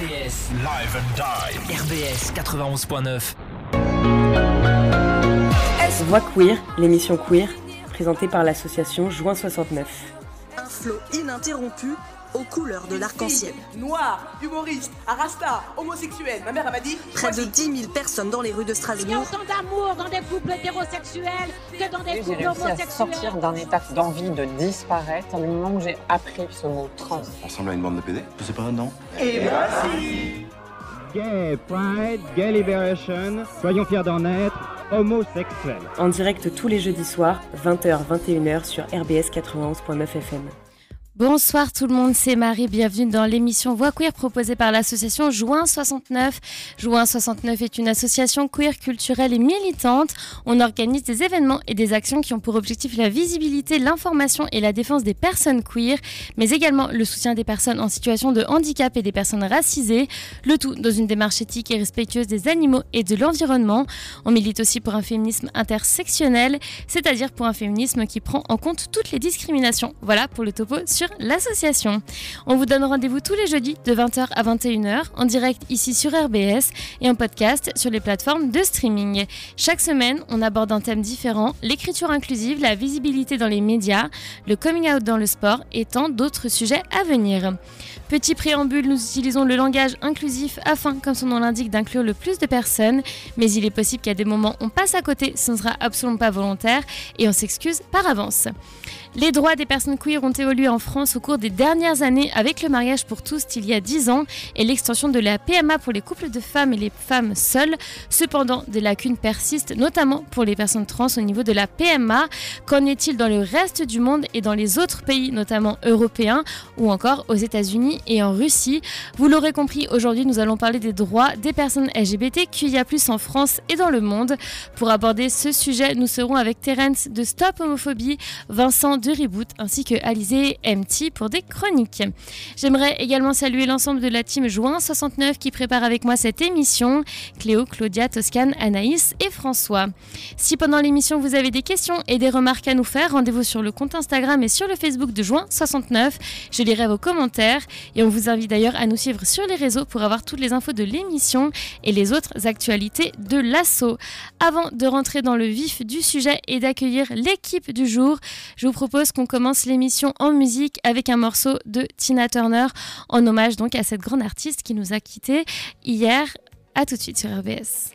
RBS Live and Die. RBS 91.9. Voix queer, l'émission queer, présentée par l'association Juin 69. Un flot ininterrompu aux couleurs de l'arc-en-ciel. Noir, humoriste, arasta, homosexuel. Ma mère m'a dit. Près de 10 000 personnes dans les rues de Il y a Strasbourg. autant d'amour dans des couples hétérosexuels que dans des J'ai couples réussi à homosexuels. sortir d'un état d'envie de disparaître du moment où j'ai appris ce mot trans. On ressemble à une bande de PD Je sais pas, non Gay Pride, Gay Liberation, soyons fiers d'en être, homosexuels. En direct tous les jeudis soirs, 20h-21h sur RBS 91.9 FM. Bonsoir tout le monde, c'est Marie, bienvenue dans l'émission Voix Queer proposée par l'association Juin 69. Juin 69 est une association queer culturelle et militante. On organise des événements et des actions qui ont pour objectif la visibilité, l'information et la défense des personnes queer, mais également le soutien des personnes en situation de handicap et des personnes racisées, le tout dans une démarche éthique et respectueuse des animaux et de l'environnement. On milite aussi pour un féminisme intersectionnel, c'est-à-dire pour un féminisme qui prend en compte toutes les discriminations. Voilà pour le topo sur l'association. On vous donne rendez-vous tous les jeudis de 20h à 21h en direct ici sur RBS et en podcast sur les plateformes de streaming. Chaque semaine, on aborde un thème différent, l'écriture inclusive, la visibilité dans les médias, le coming out dans le sport et tant d'autres sujets à venir. Petit préambule, nous utilisons le langage inclusif afin, comme son nom l'indique, d'inclure le plus de personnes, mais il est possible qu'à des moments on passe à côté, ce ne sera absolument pas volontaire et on s'excuse par avance. Les droits des personnes queer ont évolué en France au cours des dernières années avec le mariage pour tous il y a 10 ans et l'extension de la PMA pour les couples de femmes et les femmes seules. Cependant, des lacunes persistent, notamment pour les personnes trans au niveau de la PMA. Qu'en est-il dans le reste du monde et dans les autres pays, notamment européens ou encore aux États-Unis et en Russie? Vous l'aurez compris, aujourd'hui nous allons parler des droits des personnes LGBTQIA+ en France et dans le monde. Pour aborder ce sujet, nous serons avec Terence de Stop Homophobie, Vincent de Reboot ainsi que Alizé MT pour des chroniques. J'aimerais également saluer l'ensemble de la team Juin 69 qui prépare avec moi cette émission, Cléo, Claudia, Toscane, Anaïs et François. Si pendant l'émission vous avez des questions et des remarques à nous faire, rendez-vous sur le compte Instagram et sur le Facebook de Juin 69. Je lirai vos commentaires et on vous invite d'ailleurs à nous suivre sur les réseaux pour avoir toutes les infos de l'émission et les autres actualités de l'assaut. Avant de rentrer dans le vif du sujet et d'accueillir l'équipe du jour, je vous propose qu'on commence l'émission en musique avec un morceau de Tina Turner en hommage donc à cette grande artiste qui nous a quittés hier. À tout de suite sur RBS.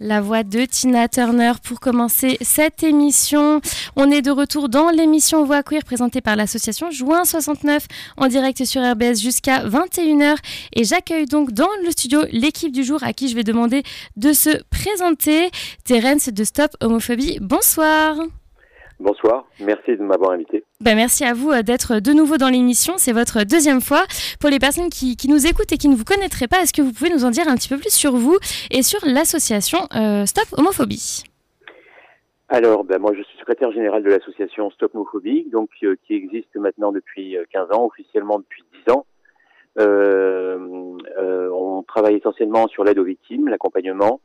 La voix de Tina Turner pour commencer cette émission. On est de retour dans l'émission Voix Queer présentée par l'association Juin 69 en direct sur RBS jusqu'à 21h. Et j'accueille donc dans le studio l'équipe du jour à qui je vais demander de se présenter. Terence de Stop Homophobie, bonsoir. Bonsoir, merci de m'avoir invité. Ben merci à vous euh, d'être de nouveau dans l'émission, c'est votre deuxième fois. Pour les personnes qui, qui, nous écoutent et qui ne vous connaîtraient pas, est-ce que vous pouvez nous en dire un petit peu plus sur vous et sur l'association euh, Stop Homophobie? Alors, ben moi je suis secrétaire général de l'association Stop Homophobie, donc euh, qui existe maintenant depuis 15 ans, officiellement depuis 10 ans. Euh, on travaille essentiellement sur l'aide aux victimes, l'accompagnement,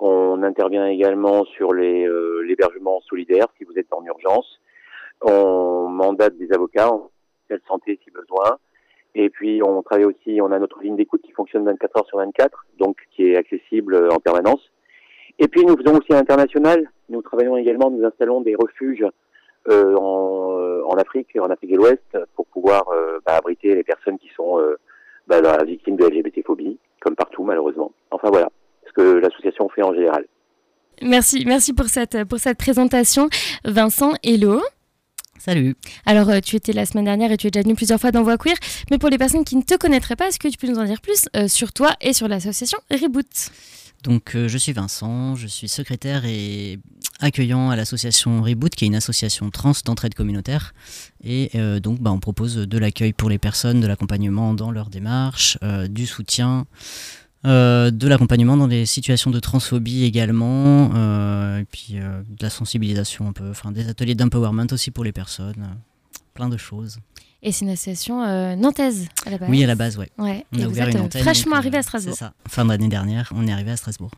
on intervient également sur l'hébergement euh, solidaire si vous êtes en urgence. On mandate des avocats en santé si besoin. Et puis on travaille aussi, on a notre ligne d'écoute qui fonctionne 24 heures sur 24, donc qui est accessible en permanence. Et puis nous faisons aussi à l'international. Nous travaillons également, nous installons des refuges euh, en, euh, en, Afrique, en Afrique de l'Ouest, pour pouvoir euh, bah, abriter les personnes qui sont euh, bah, victimes de LGBT-phobie, comme partout malheureusement. Enfin voilà ce que l'association fait en général. Merci, merci pour cette, pour cette présentation. Vincent, hello. Salut. Alors, euh, tu étais la semaine dernière et tu es déjà venu plusieurs fois dans Voix Queer. Mais pour les personnes qui ne te connaîtraient pas, est-ce que tu peux nous en dire plus euh, sur toi et sur l'association Reboot? Donc, euh, je suis Vincent, je suis secrétaire et accueillant à l'association Reboot, qui est une association trans d'entraide communautaire. Et euh, donc, bah, on propose de l'accueil pour les personnes, de l'accompagnement dans leur démarche, euh, du soutien. Euh, de l'accompagnement dans des situations de transphobie également, euh, et puis euh, de la sensibilisation un peu, enfin des ateliers d'empowerment aussi pour les personnes, plein de choses. Et c'est une association nantaise à la base Oui, à la base, ouais. ouais. On et a vous ouvert êtes une antenne. fraîchement donc, arrivé à Strasbourg. C'est ça. Fin d'année dernière, on est arrivé à Strasbourg.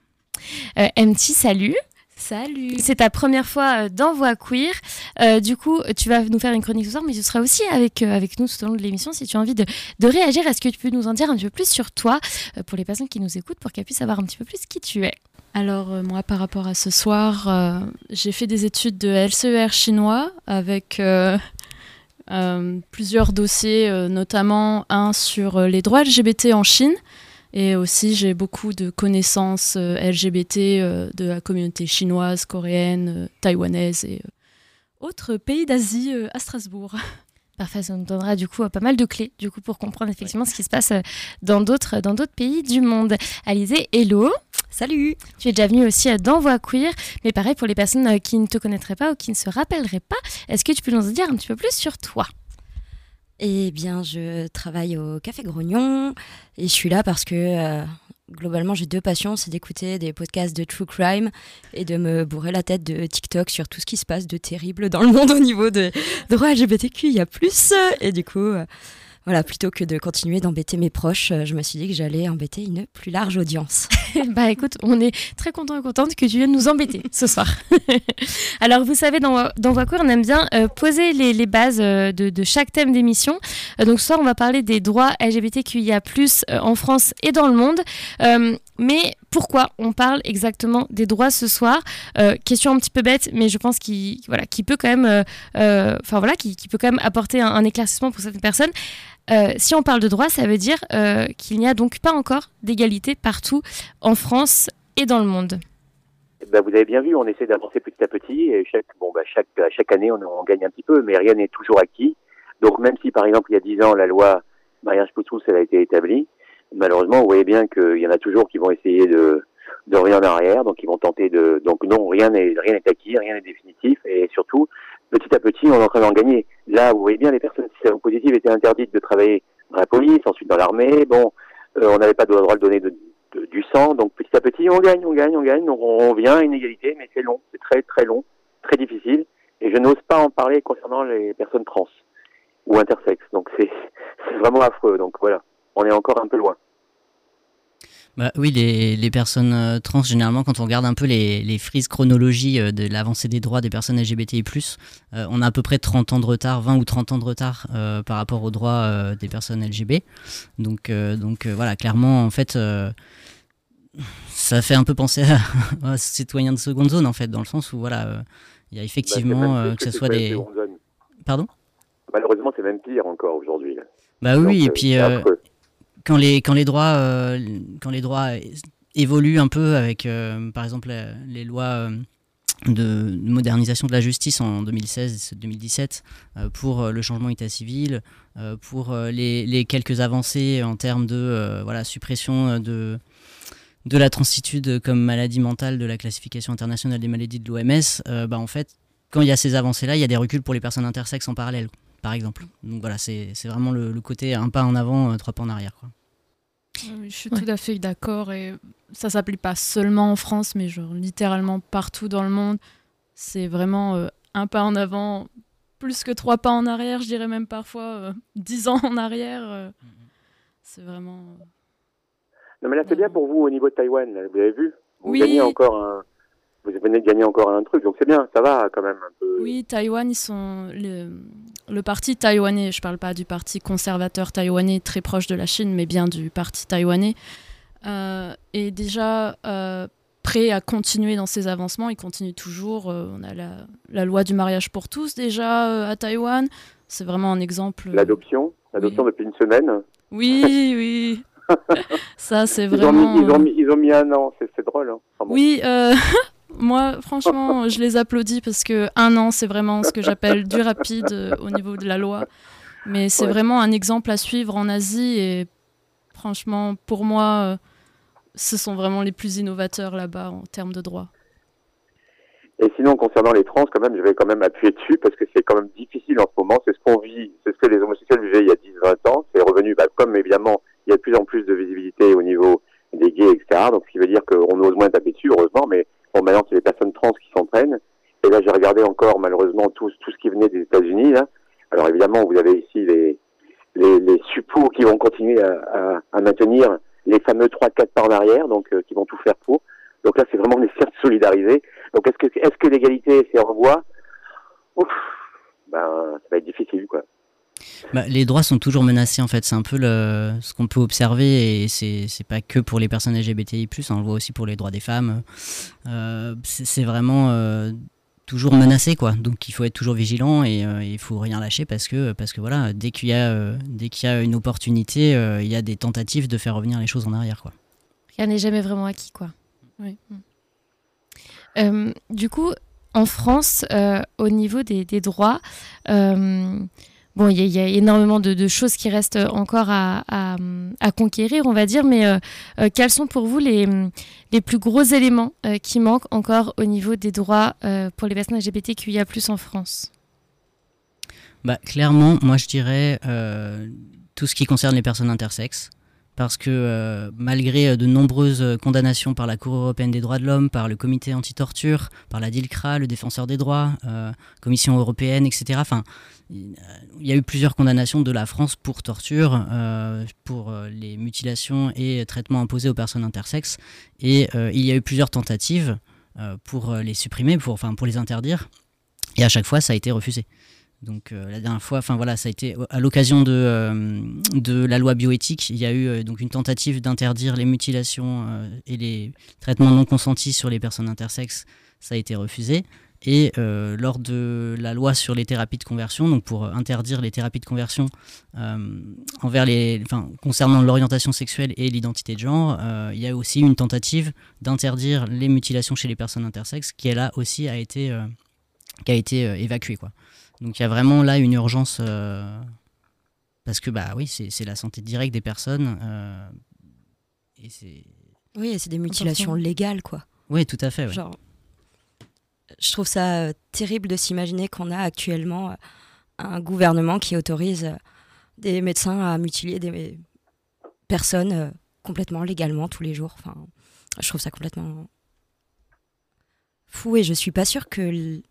MT, salut. Salut. C'est ta première fois euh, dans Voix Queer. Euh, du coup, tu vas nous faire une chronique ce soir, mais tu seras aussi avec, euh, avec nous tout au long de l'émission si tu as envie de, de réagir. Est-ce que tu peux nous en dire un petit peu plus sur toi euh, pour les personnes qui nous écoutent pour qu'elles puissent savoir un petit peu plus qui tu es? Alors moi par rapport à ce soir, j'ai fait des études de LCER chinois avec plusieurs dossiers, notamment un sur les droits LGBT en Chine. Et aussi j'ai beaucoup de connaissances euh, LGBT euh, de la communauté chinoise, coréenne, euh, taïwanaise et autres pays d'Asie à Strasbourg. Parfait, ça nous donnera du coup pas mal de clés du coup pour comprendre effectivement ce qui se passe dans d'autres dans d'autres pays du monde. Alizé, hello. Salut. Tu es déjà venue aussi dans Voix Queer, mais pareil pour les personnes qui ne te connaîtraient pas ou qui ne se rappelleraient pas, est-ce que tu peux nous en dire un petit peu plus sur toi? Eh bien, je travaille au Café Grognon et je suis là parce que euh, globalement, j'ai deux passions c'est d'écouter des podcasts de true crime et de me bourrer la tête de TikTok sur tout ce qui se passe de terrible dans le monde au niveau des droits LGBTQ. Il y a plus. Et du coup, euh, voilà, plutôt que de continuer d'embêter mes proches, euh, je me suis dit que j'allais embêter une plus large audience. bah écoute, on est très content et contente que tu viennes nous embêter ce soir. Alors vous savez, dans, dans Queer, on aime bien euh, poser les, bases euh, de, chaque thème d'émission. Euh, donc ce soir, on va parler des droits LGBTQIA+, en France et dans le monde. Mais pourquoi on parle exactement des droits ce soir? Question un petit peu bête, mais je pense qu'il voilà, qui peut quand même, voilà, peut quand même apporter un, un éclaircissement pour certaines personnes. Euh, si on parle de droit, ça veut dire euh, qu'il n'y a donc pas encore d'égalité partout en France et dans le monde. Ben, vous avez bien vu, on essaie d'avancer petit à petit et chaque, chaque année on, gagne un petit peu, mais rien n'est toujours acquis. Donc même si par exemple il y a dix ans la loi mariage pour tous elle a été établie, malheureusement vous voyez bien qu'il y en a toujours qui vont essayer de, de revenir en arrière, donc ils vont tenter de, donc non rien n'est rien n'est acquis, rien n'est définitif et surtout petit à petit on est en train d'en gagner. Là vous voyez bien les personnes positives étaient interdites de travailler dans la police, ensuite dans l'armée, bon euh, on n'avait pas le droit de donner de, du sang, donc petit à petit on gagne, on gagne, on gagne, donc on vient à une égalité, mais c'est long, c'est très très long, très difficile, et je n'ose pas en parler concernant les personnes trans ou intersexes, donc c'est vraiment affreux, donc voilà, on est encore un peu loin. Bah, oui, les, les personnes euh, trans, généralement, quand on regarde un peu les, les frises chronologie euh, de l'avancée des droits des personnes LGBTI+, euh, on a à peu près 30 ans de retard, 20 ou 30 ans de retard euh, par rapport aux droits euh, des personnes LGB. Donc, euh, donc euh, voilà, clairement, en fait, euh, ça fait un peu penser à, à citoyens de seconde zone, en fait, dans le sens où, voilà, euh, il y a effectivement bah, euh, que ce soit des... Pardon? Malheureusement, c'est même pire encore aujourd'hui. Bah oui, Donc, et puis... euh. Quand les quand les droits euh, quand les droits évolue un peu avec, par exemple, les lois de modernisation de la justice en 2016-2017 pour le changement état civil, pour les, quelques avancées en termes de suppression de, de la transitude comme maladie mentale de la classification internationale des maladies de l'OMS, bah, en fait, quand il y a ces avancées-là, il y a des reculs pour les personnes intersexes en parallèle, par exemple. Donc voilà, c'est vraiment le, côté un pas en avant, euh, trois pas en arrière. Quoi. je suis tout à fait d'accord et ça s'applique pas seulement en France, mais genre littéralement partout dans le monde. C'est vraiment euh, un pas en avant, plus que trois pas en arrière, je dirais même parfois euh, dix ans en arrière. c'est vraiment. Non mais là c'est bien pour vous au niveau de Taïwan, vous avez vu? Vous oui. gagnez encore un, vous venez de gagner encore un truc, donc c'est bien, ça va quand même un peu. Oui, Taïwan, ils sont le, le parti taïwanais. Je parle pas du parti conservateur taïwanais très proche de la Chine, mais bien du parti taïwanais. Euh, est déjà euh, prêt à continuer dans ses avancements. Il continue toujours. Euh, on a la, la, loi du mariage pour tous déjà à Taïwan. C'est vraiment un exemple. L'adoption, l'adoption depuis une semaine. Oui, oui. Ça, c'est vraiment. Ils ont, mis, ils, ont mis, un an, c'est drôle. Hein. Enfin, bon. Oui, Moi, franchement, je les applaudis parce que un an, c'est vraiment ce que j'appelle du rapide euh, au niveau de la loi. Mais c'est vraiment un exemple à suivre en Asie et franchement, pour moi, euh, ce sont vraiment les plus innovateurs là-bas en termes de droit. Et sinon, concernant les trans, quand même, je vais quand même appuyer dessus parce que c'est quand même difficile en ce moment. C'est ce qu'on vit, c'est ce que les homosexuels vivaient il y a 10-20 ans. C'est revenu, bah, comme évidemment, il y a de plus en plus de visibilité au niveau des gays, etc. Donc, ce qui veut dire qu'on ose moins taper dessus, heureusement, mais Bon, maintenant, c'est les personnes trans qui s'entraînent. Et là, j'ai regardé encore, malheureusement, tout, tout ce qui venait des États-Unis. Alors, évidemment, vous avez ici les, les, les suppos qui vont continuer à, à, à maintenir les fameux 3-4 pas en arrière, donc euh, qui vont tout faire pour. Donc là, c'est vraiment nécessaire de solidariser. Donc, est-ce que, est-ce que l'égalité, c'est en voie? Ouf, ben, ça va être difficile, quoi. Bah, les droits sont toujours menacés en fait, c'est un peu le, ce qu'on peut observer et c'est, c'est pas que pour les personnes LGBTI+, on le voit aussi pour les droits des femmes. Euh, c'est, vraiment euh, toujours menacé quoi, donc il faut être toujours vigilant et euh, il faut rien lâcher parce que, parce que voilà, dès qu'il y a, dès qu'il y a une opportunité, il y a des tentatives de faire revenir les choses en arrière quoi. Rien n'est jamais vraiment acquis quoi. Oui. du coup, en France, au niveau des, des droits, bon, il y, a énormément de, choses qui restent encore à, conquérir, on va dire, mais euh, euh, quels sont pour vous les, plus gros éléments euh, qui manquent encore au niveau des droits pour les personnes LGBTQIA+ en France? Bah, Clairement, moi je dirais tout ce qui concerne les personnes intersexes parce que malgré de nombreuses condamnations par la Cour européenne des droits de l'homme, par le comité anti-torture, par la DILCRA, le défenseur des droits, Commission européenne, etc., il y a eu plusieurs condamnations de la France pour torture, euh, pour euh, les mutilations et traitements imposés aux personnes intersexes. Et euh, il y a eu plusieurs tentatives pour les supprimer, pour, pour les interdire. Et à chaque fois, ça a été refusé. Donc la dernière fois, enfin voilà, ça a été à l'occasion de, de la loi bioéthique, il y a eu donc une tentative d'interdire les mutilations et les traitements non consentis sur les personnes intersexes, ça a été refusé. Et euh, lors de la loi sur les thérapies de conversion, donc pour interdire les thérapies de conversion euh, envers les, concernant l'orientation sexuelle et l'identité de genre, euh, il y a aussi une tentative d'interdire les mutilations chez les personnes intersexes, qui là aussi a été, qui a été évacuée. Quoi. Donc il y a vraiment là une urgence, parce que bah oui, c'est la santé directe des personnes. et oui, c'est des mutilations légales, quoi. Oui, tout à fait. Ouais. Genre je trouve ça euh, terrible de s'imaginer qu'on a actuellement euh, un gouvernement qui autorise euh, des médecins à mutiler des personnes complètement légalement tous les jours. Enfin, je trouve ça complètement fou et je suis pas sûre que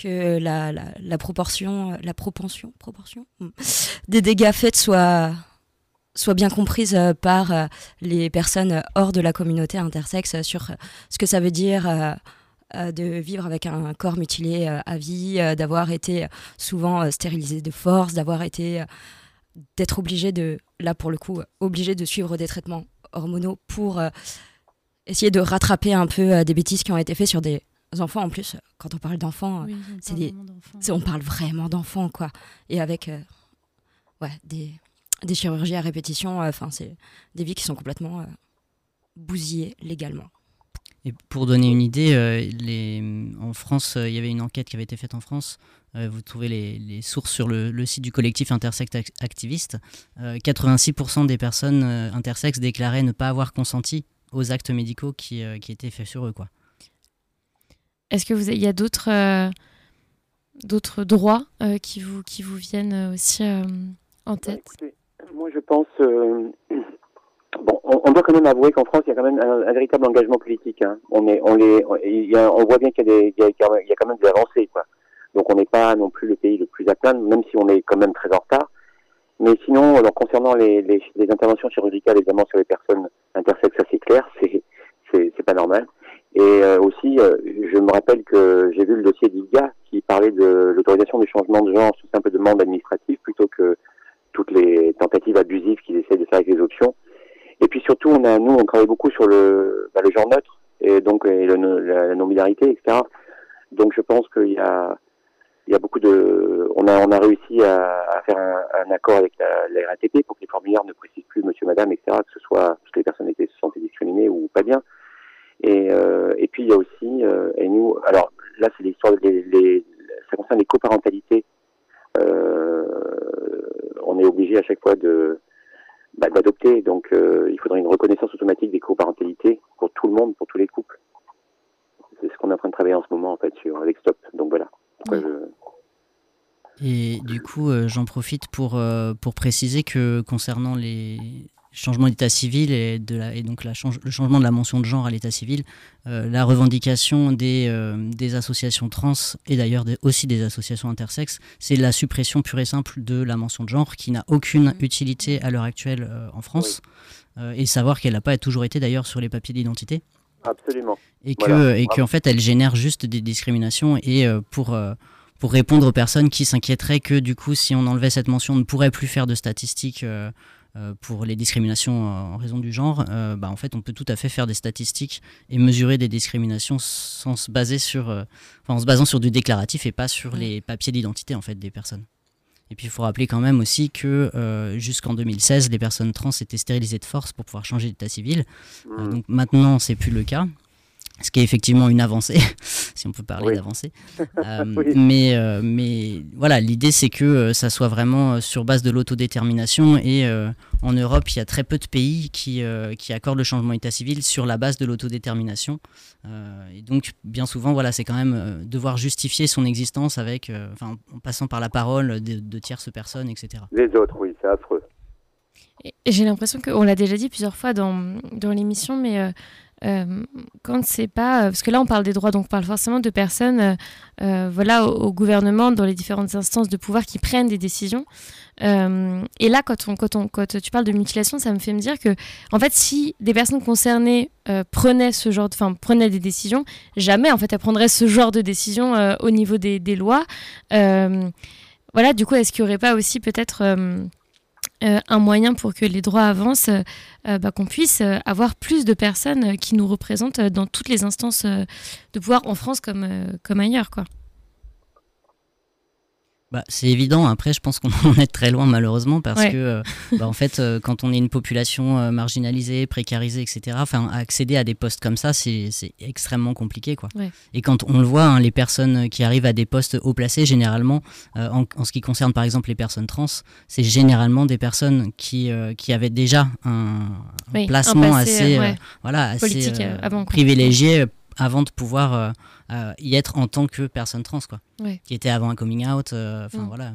que la, proportion, la propension, proportion hmm, des dégâts faits soit soit bien comprise par les personnes hors de la communauté intersexe sur ce que ça veut dire euh, de vivre avec un corps mutilé euh, à vie, euh, d'avoir été souvent stérilisé de force, d'avoir été d'être obligé de, là pour le coup, obligé de suivre des traitements hormonaux pour essayer de rattraper un peu des bêtises qui ont été faites sur des enfants en plus. Quand on parle d'enfants, c'est des, on parle vraiment d'enfants quoi. Et avec ouais des, des chirurgies à répétition, enfin c'est des vies qui sont complètement bousillés légalement. Et pour donner une idée, euh, les, en France, euh, il y avait une enquête qui avait été faite en France. Euh, vous trouvez les, les sources sur le, le, site du collectif Intersex Activiste. 86% des personnes intersexes déclaraient ne pas avoir consenti aux actes médicaux qui, qui étaient faits sur eux. Quoi. Est-ce qu'il y a d'autres d'autres droits qui, vous, qui vous viennent aussi en tête? Écoutez, Moi, je pense Bon, on, on, doit quand même avouer qu'en France, il y a quand même un, un véritable engagement politique. Hein. On est, on les, on, il y a, on voit bien qu'il y y a, il y a quand même des avancées, quoi. Donc, on n'est pas non plus le pays le plus à plaindre, même si on est quand même très en retard. Mais sinon, alors, concernant les, les, les interventions chirurgicales, évidemment, sur les personnes intersexes, ça c'est clair, c'est, c'est, c'est pas normal. Et euh, aussi, euh, je me rappelle que j'ai vu le dossier d'ILGA qui parlait de l'autorisation du changement de genre sous simple demande administrative plutôt que toutes les tentatives abusives qu'ils essaient de faire avec les options. Et puis surtout, on a, nous, on travaille beaucoup sur le, bah, le genre neutre et donc et la, la non-binarité, etc. Donc je pense qu'il y a, il y a beaucoup de, on a, on a réussi à, à faire un, un, accord avec la, la, RATP pour que les formulaires ne précisent plus Monsieur, Madame, etc. Que ce soit parce que les personnes étaient se sentaient discriminées ou pas bien. Et, euh, et puis il y a aussi, euh, et nous, alors là c'est l'histoire, les, les, ça concerne les coparentalités. Euh, on est obligé à chaque fois de bah, d'adopter. Donc, euh, il faudrait une reconnaissance automatique des coparentalités pour tout le monde, pour tous les couples. C'est ce qu'on est en train de travailler en ce moment, en fait, sur avec Stop. Donc voilà. Je... Et du coup, euh, j'en profite pour, euh, pour préciser que concernant les changements d'état civil et, de la, et donc la change, le changement de la mention de genre à l'état civil, euh, la revendication des, euh, des associations trans et d'ailleurs aussi des associations intersexes, c'est la suppression pure et simple de la mention de genre qui n'a aucune mmh. utilité à l'heure actuelle euh, en France oui. et savoir qu'elle n'a pas toujours été d'ailleurs sur les papiers d'identité. Absolument. Et que voilà. et qu'en fait elle génère juste des discriminations et pour pour répondre aux personnes qui s'inquiéteraient que du coup si on enlevait cette mention on ne pourrait plus faire de statistiques pour les discriminations en raison du genre, euh, bah, en fait, on peut tout à fait faire des statistiques et mesurer des discriminations sans se baser sur, euh, enfin, en se basant sur du déclaratif et pas sur les papiers d'identité en fait des personnes. Et puis il faut rappeler quand même aussi que euh, jusqu'en 2016, les personnes trans étaient stérilisées de force pour pouvoir changer d'état civil. Mmh. donc maintenant, c'est plus le cas ce qui est effectivement une avancée, si on peut parler oui. d'avancée. Euh, oui. mais, euh, mais voilà, l'idée c'est que euh, ça soit vraiment sur base de l'autodétermination et en Europe, il y a très peu de pays qui, qui accordent le changement d'état civil sur la base de l'autodétermination. et donc, bien souvent, voilà, c'est quand même devoir justifier son existence avec, en passant par la parole de, de tierces personnes, etc. Les autres, oui, c'est affreux. J'ai l'impression qu'on l'a déjà dit plusieurs fois dans, dans l'émission, mais euh, quand c'est pas parce que là on parle des droits donc on parle forcément de personnes euh, euh, voilà au, gouvernement dans les différentes instances de pouvoir qui prennent des décisions. Euh, et là quand on, quand on quand tu parles de mutilation ça me fait me dire que en fait si des personnes concernées euh, prenaient ce genre enfin prenaient des décisions jamais en fait elles prendraient ce genre de décision euh, au niveau des, des lois. Voilà du coup est-ce qu'il y aurait pas aussi peut-être euh, un moyen pour que les droits avancent, euh, bah, qu'on puisse euh, avoir plus de personnes qui nous représentent dans toutes les instances de pouvoir en France comme, comme ailleurs. Quoi. Bah, c'est évident. Après, je pense qu'on en est très loin malheureusement parce ouais. que, euh, bah, en fait, euh, quand on est une population euh, marginalisée, précarisée, etc., enfin, accéder à des postes comme ça, c'est extrêmement compliqué, quoi. Ouais. Et quand on le voit, hein, les personnes qui arrivent à des postes haut placés, généralement, en, en, ce qui concerne par exemple les personnes trans, c'est généralement des personnes qui qui avaient déjà un, oui, placement un passé, assez, ouais. voilà, assez avant, privilégié avant de pouvoir euh, y être en tant que personne trans, quoi. Ouais. Qui était avant un coming out, enfin euh, mm. voilà.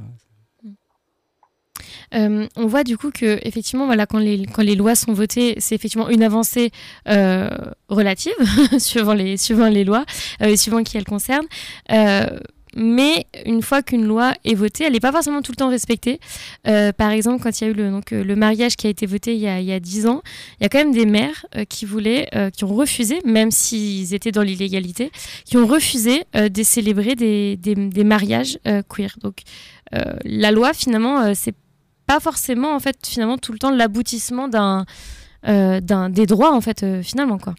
Euh, on voit du coup que effectivement voilà quand les quand les lois sont votées c'est effectivement une avancée euh, relative suivant les suivant les lois euh, suivant qui elles concernent mais une fois qu'une loi est votée, elle n'est pas forcément tout le temps respectée. Euh, par exemple, quand il y a eu le, donc, le mariage qui a été voté il y a, il y a 10 ans, il y a quand même des maires euh, qui voulaient, euh, qui ont refusé, même s'ils étaient dans l'illégalité, qui ont refusé de célébrer des, des, des mariages queer. Donc la loi, finalement, c'est pas forcément en fait finalement tout le temps l'aboutissement d'un des droits en fait finalement quoi.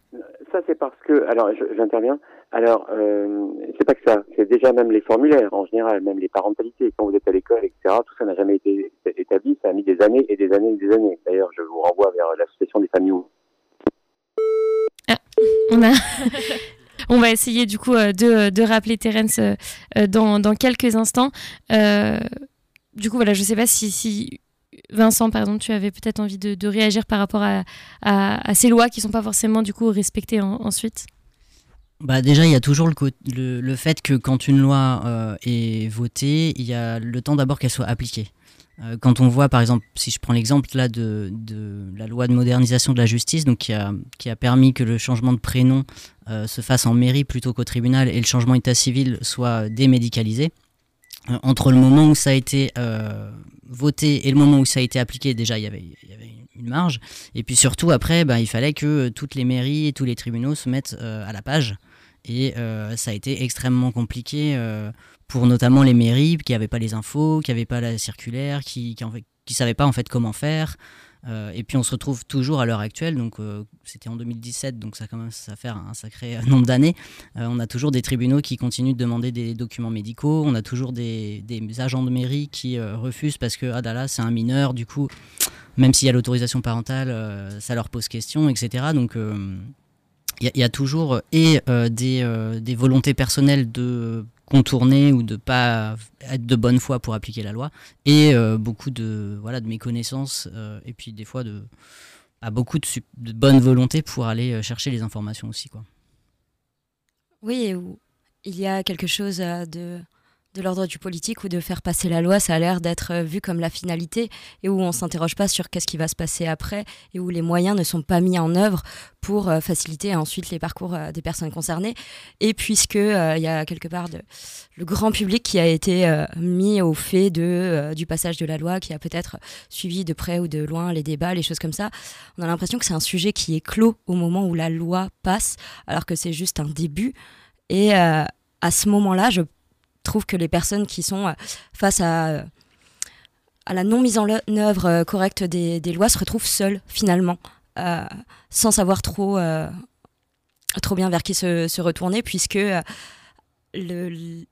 Ça c'est parce que alors j'interviens alors, euh, c'est pas que ça, c'est déjà même les formulaires en général, même les parentalités. Quand vous êtes à l'école, etc., tout ça n'a jamais été établi. Ça a mis des années et des années et des années. D'ailleurs, je vous renvoie vers l'association des familles. On a. On va essayer du coup de, de rappeler Terence dans, dans, quelques instants. du coup, voilà, je ne sais pas si, si, Vincent, pardon, tu avais peut-être envie de, de, réagir par rapport à, à, ces lois qui ne sont pas forcément du coup respectées en, ensuite. Bah déjà, il y a toujours le, le, le, fait que quand une loi euh, est votée, il y a le temps d'abord qu'elle soit appliquée. Euh, quand on voit, par exemple, si je prends l'exemple là de, de, la loi de modernisation de la justice, donc qui a, qui a permis que le changement de prénom euh, se fasse en mairie plutôt qu'au tribunal et le changement d'état civil soit démédicalisé, entre le moment où ça a été voté et le moment où ça a été appliqué, déjà il y avait, il y avait une marge. Et puis surtout après, bah, il fallait que toutes les mairies et tous les tribunaux se mettent à la page. Et ça a été extrêmement compliqué pour notamment les mairies qui n'avaient pas les infos, qui n'avaient pas la circulaire, qui qui, savaient pas en fait comment faire. Euh, et puis on se retrouve toujours à l'heure actuelle, donc euh, c'était en 2017, donc ça commence à faire un sacré nombre d'années. Euh, on a toujours des tribunaux qui continuent de demander des documents médicaux, on a toujours des, agents de mairie qui refusent parce que ah c'est un mineur, du coup, même s'il y a l'autorisation parentale, ça leur pose question, etc. Donc il y, a toujours et des volontés personnelles de contourner ou de pas être de bonne foi pour appliquer la loi et euh, beaucoup de voilà de méconnaissance euh, et puis des fois de à beaucoup de, de, bonne volonté pour aller euh, chercher les informations aussi quoi. Oui, il y a quelque chose de de l'ordre du politique ou de faire passer la loi, ça a l'air d'être euh, vu comme la finalité et où on s'interroge pas sur qu'est-ce qui va se passer après et où les moyens ne sont pas mis en œuvre pour euh, faciliter ensuite les parcours euh, des personnes concernées. Et puisque il y a quelque part le grand public qui a été mis au fait du passage de la loi, qui a peut-être suivi de près ou de loin les débats, les choses comme ça, on a l'impression que c'est un sujet qui est clos au moment où la loi passe, alors que c'est juste un début. Et à ce moment-là, je trouve que les personnes qui sont euh, face à, à la non mise en œuvre euh, correcte des, lois se retrouvent seules finalement, euh, sans savoir trop, trop bien vers qui se, retourner, puisque le,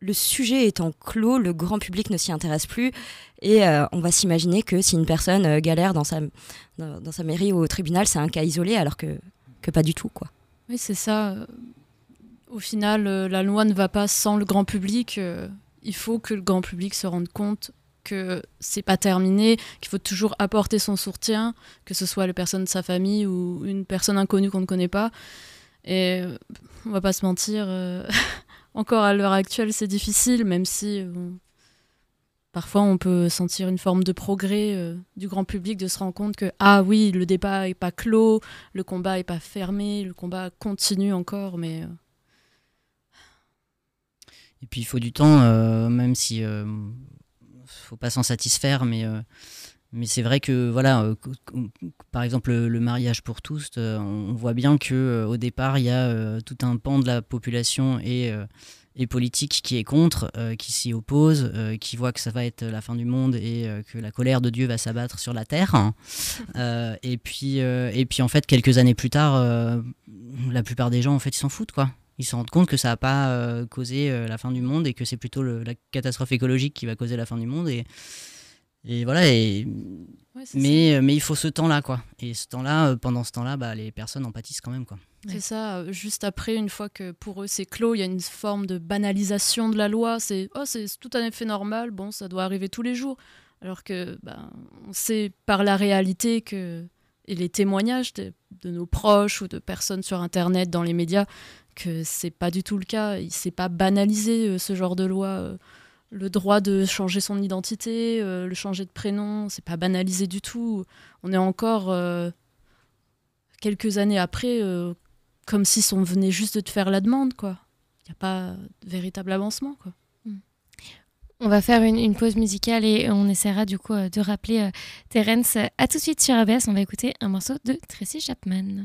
le sujet étant clos, le grand public ne s'y intéresse plus et on va s'imaginer que si une personne galère dans sa, dans, sa mairie ou au tribunal, c'est un cas isolé alors que, que pas du tout. quoi. Oui, c'est ça. Au final, euh, la loi ne va pas sans le grand public. Euh, il faut que le grand public se rende compte que c'est pas terminé, qu'il faut toujours apporter son soutien, que ce soit les personnes de sa famille ou une personne inconnue qu'on ne connaît pas. Et euh, on va pas se mentir, encore à l'heure actuelle, c'est difficile, même si parfois on peut sentir une forme de progrès du grand public, de se rendre compte que ah oui, le débat est pas clos, le combat est pas fermé, le combat continue encore, mais et puis il faut du temps, euh, même si ne euh, faut pas s'en satisfaire, mais euh, mais c'est vrai que voilà, par exemple le, mariage pour tous, on voit bien que au départ il y a tout un pan de la population et et politique qui est contre, qui s'y oppose, qui voit que ça va être la fin du monde et que la colère de Dieu va s'abattre sur la terre. et puis et puis en fait quelques années plus tard, la plupart des gens en fait ils s'en foutent quoi ils se rendent compte que ça n'a pas euh, causé euh, la fin du monde et que c'est plutôt la catastrophe écologique qui va causer la fin du monde. Et, et voilà. Et, mais, mais il faut ce temps-là, quoi. Et ce temps-là, euh, pendant ce temps-là, bah, les personnes en pâtissent quand même, quoi. C'est ça. Juste après, une fois que pour eux c'est clos, il y a une forme de banalisation de la loi. C'est oh, c'est tout à fait normal. Bon, ça doit arriver tous les jours. Alors que bah, on sait par la réalité que et les témoignages de, de, nos proches ou de personnes sur Internet, dans les médias, que c'est pas du tout le cas. Il s'est pas banalisé euh, ce genre de loi. Euh, le droit de changer son identité, euh, le changer de prénom, c'est pas banalisé du tout. On est encore quelques années après, comme si on venait juste de te faire la demande, quoi. Il n'y a pas de véritable avancement, quoi. On va faire une, une, pause musicale et on essaiera du coup de rappeler Terence. À tout de suite sur ABS, on va écouter un morceau de Tracy Chapman.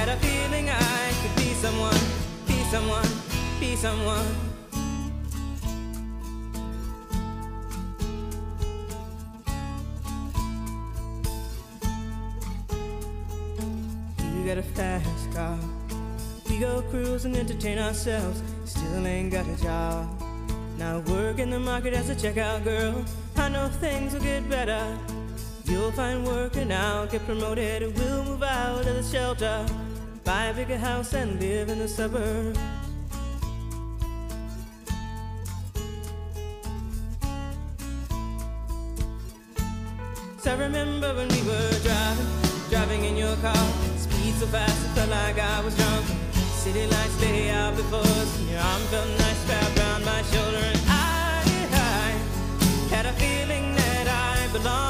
Had a feeling I could be someone, be someone, be someone. You got a fast car. We go cruise and entertain ourselves. Still ain't got a job. Now work in the market as a checkout girl. I know things will get better. You'll find work and I'll get promoted. And we'll move out of the shelter, buy a bigger house and live in the suburbs. I remember when we were driving, driving in your car. Speed so fast, it felt like I was drunk. City lights lay out before us, and your arm felt nice wrapped around my shoulder. And I, I had a feeling that I belonged.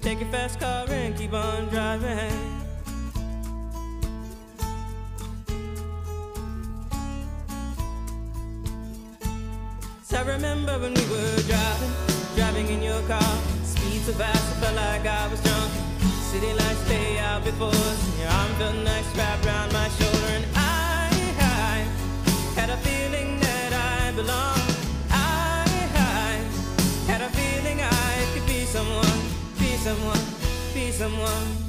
Take your fast car and keep on driving. I remember when we were driving, driving in your car. Speed so fast, I felt like I was drunk. City lights lay out before us, and your arm felt nice wrapped around my shoulder. And I, I had a feeling that I belonged. Be someone,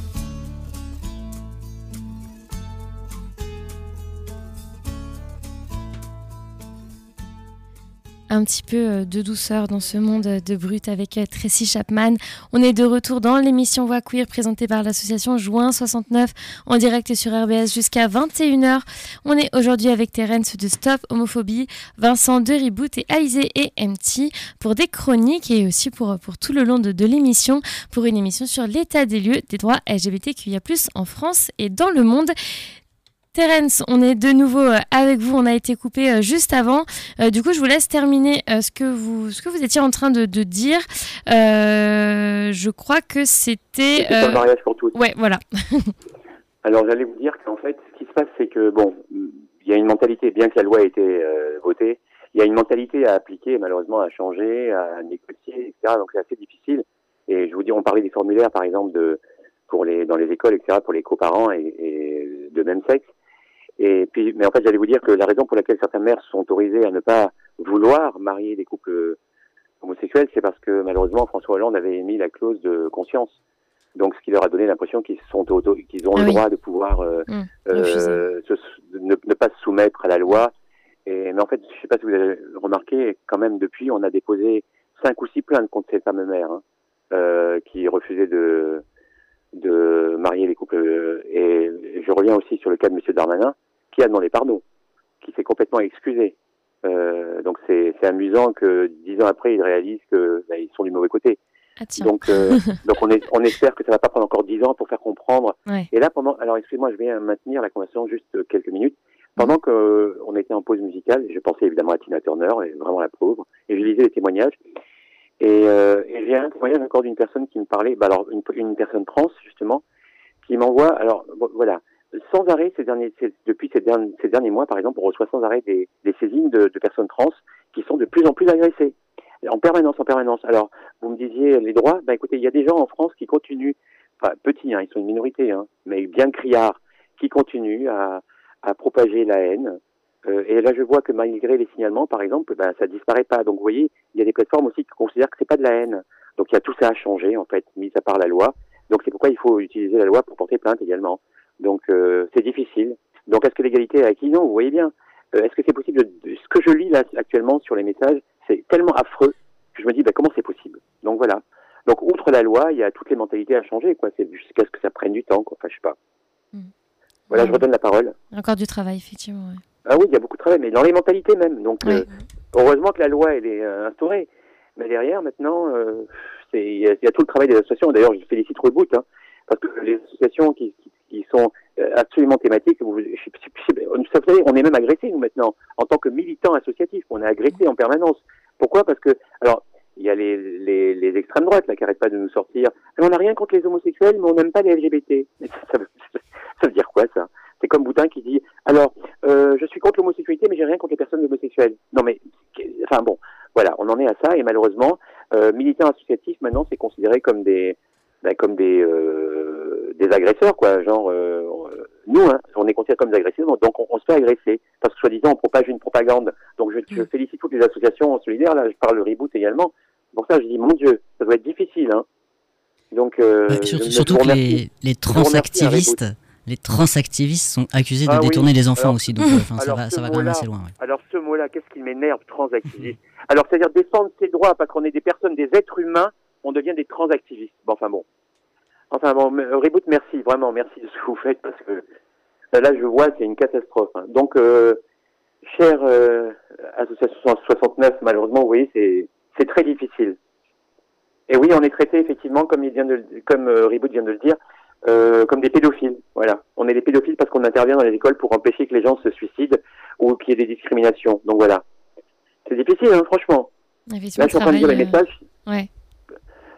un petit peu euh, de douceur dans ce monde de brut avec euh, Tracy Chapman. On est de retour dans l'émission Voix Queer présentée par l'association Juin 69 en direct sur RBS jusqu'à 21h. On est aujourd'hui avec Terence de Stop Homophobie, Vincent de Reboot et Alizé et MT pour des chroniques et aussi pour, pour tout le long de, de l'émission pour une émission sur l'état des lieux des droits LGBTQIA+, en France et dans le monde. Terence, on est de nouveau euh, avec vous. On a été coupé euh, juste avant. Euh, du coup, je vous laisse terminer ce, que vous, ce que vous étiez en train de, de dire. je crois que c'était. C'était le mariage pour tous. Ouais, voilà. Alors, j'allais vous dire qu'en fait, ce qui se passe, c'est que, bon, il y a une mentalité, bien que la loi ait été votée, il y a une mentalité à appliquer, malheureusement, à changer, à négocier, etc. Donc, c'est assez difficile. Et je vous dis, on parlait des formulaires, par exemple, de, pour les, dans les écoles, etc., pour les coparents et, et de même sexe. Et puis, mais en fait, j'allais vous dire que la raison pour laquelle certaines mères sont autorisées à ne pas vouloir marier des couples homosexuels, c'est parce que malheureusement François Hollande avait émis la clause de conscience. Donc, ce qui leur a donné l'impression qu'ils sont auto, qu'ils ont Ah le oui. droit de pouvoir euh, Mmh, euh, se- ne, ne pas se soumettre à la loi. Et, mais en fait, je sais pas si vous avez remarqué, quand même depuis, on a déposé cinq ou six plaintes contre cette femme mère hein, euh, qui refusait de de marier les couples. euh, Et je reviens aussi sur le cas de Monsieur Darmanin, qui a demandé pardon, qui s'est complètement excusé. Euh, donc c'est amusant que dix ans après, ils réalisent que bah, ils sont du mauvais côté. Ah. Donc, euh, donc on, est, on espère que ça va pas prendre encore dix ans pour faire comprendre. Ouais. Et là, pendant, alors excusez-moi, je vais maintenir la conversation juste euh, quelques minutes. Pendant que euh, on était en pause musicale, je pensais évidemment à Tina Turner, et vraiment la pauvre, et je lisais les témoignages. Et, euh, et j'ai un témoignage encore d'une personne qui me parlait, bah alors une, une personne trans justement, qui m'envoie, alors voilà, sans arrêt ces derniers, ces- depuis ces derniers, ces derniers mois, par exemple, on reçoit sans arrêt des, des saisines de, de personnes trans qui sont de plus en plus agressées, en permanence, en permanence. Alors, vous me disiez les droits, bah écoutez, il y a des gens en France qui continuent, enfin petits, hein, ils sont une minorité, hein, mais bien criards, qui continuent à, à propager la haine. Euh, et là, je vois que malgré les signalements, par exemple, ben, ça disparaît pas. Donc, vous voyez, il y a des plateformes aussi qui considèrent que c'est pas de la haine. Donc, il y a tout ça à changer, en fait, mis à part la loi. Donc, c'est pourquoi il faut utiliser la loi pour porter plainte également. Donc, euh, c'est difficile. Donc, est-ce que l'égalité est acquise? Non, vous voyez bien. Euh, est-ce que c'est possible de- Ce que je lis là actuellement sur les messages, c'est tellement affreux que je me dis, ben, comment c'est possible? Donc, voilà. Donc, outre la loi, il y a toutes les mentalités à changer, quoi. C'est jusqu'à ce que ça prenne du temps, quoi. Enfin, je sais pas. Voilà, je redonne la parole. Encore du travail, effectivement. ouais. Ah oui, il y a beaucoup de travail, mais dans les mentalités même. Donc, euh, heureusement que la loi, elle est euh, instaurée. Mais derrière, maintenant, euh, c'est- il y, a il y a tout le travail des associations. D'ailleurs, je félicite Reboot, hein, parce que les associations qui, qui, qui sont euh, absolument thématiques, vous, savez, on est même agressés, nous, maintenant, en tant que militants associatifs. On est agressés en permanence. Pourquoi? Parce que, alors, il y a les, les, extrêmes droites, là, qui n'arrêtent pas de nous sortir. Mais on n'a rien contre les homosexuels, mais on n'aime pas les LGBT. Ça veut dire quoi, ça? C'est comme Boutin qui dit, alors, euh, je suis contre l'homosexualité, mais j'ai rien contre les personnes homosexuelles. Non, mais, enfin bon, voilà, on en est à ça, et malheureusement, euh, militants associatifs, maintenant, c'est considéré comme des, ben, comme des, euh, des agresseurs, quoi. Genre, euh, nous, hein, on est considérés comme des agresseurs, donc on, on se fait agresser, parce que soi-disant, on propage une propagande. Donc, je, je félicite toutes les associations solidaires, là, je parle de Reboot également. Pour ça, je dis, mon Dieu, ça doit être difficile, hein. Donc, euh, surtout, que les, les remercie, transactivistes, les transactivistes sont accusés de Ah oui, détourner les enfants alors- aussi, donc euh, ça va, ça va quand même assez loin. ouais. Alors ce mot-là, qu'est-ce qui m'énerve, transactiviste Alors c'est-à-dire défendre ses droits parce qu'on est des personnes, des êtres humains, on devient des transactivistes. Bon, enfin bon. Enfin bon, euh, Reboot, merci, vraiment, merci de ce que vous faites parce que euh, là je vois, c'est une catastrophe. hein. Donc, euh, chère euh, Association 69, malheureusement, vous voyez, c'est c'est très difficile. Et oui, on est traité effectivement, comme il vient de, comme euh, Reboot vient de le dire, euh, comme des pédophiles. Voilà, on est des pédophiles parce qu'on intervient dans les écoles pour empêcher que les gens se suicident ou qu'il y ait des discriminations. Donc voilà, c'est difficile, hein, franchement. Là, je suis en train de lire les travail, messages. Ouais.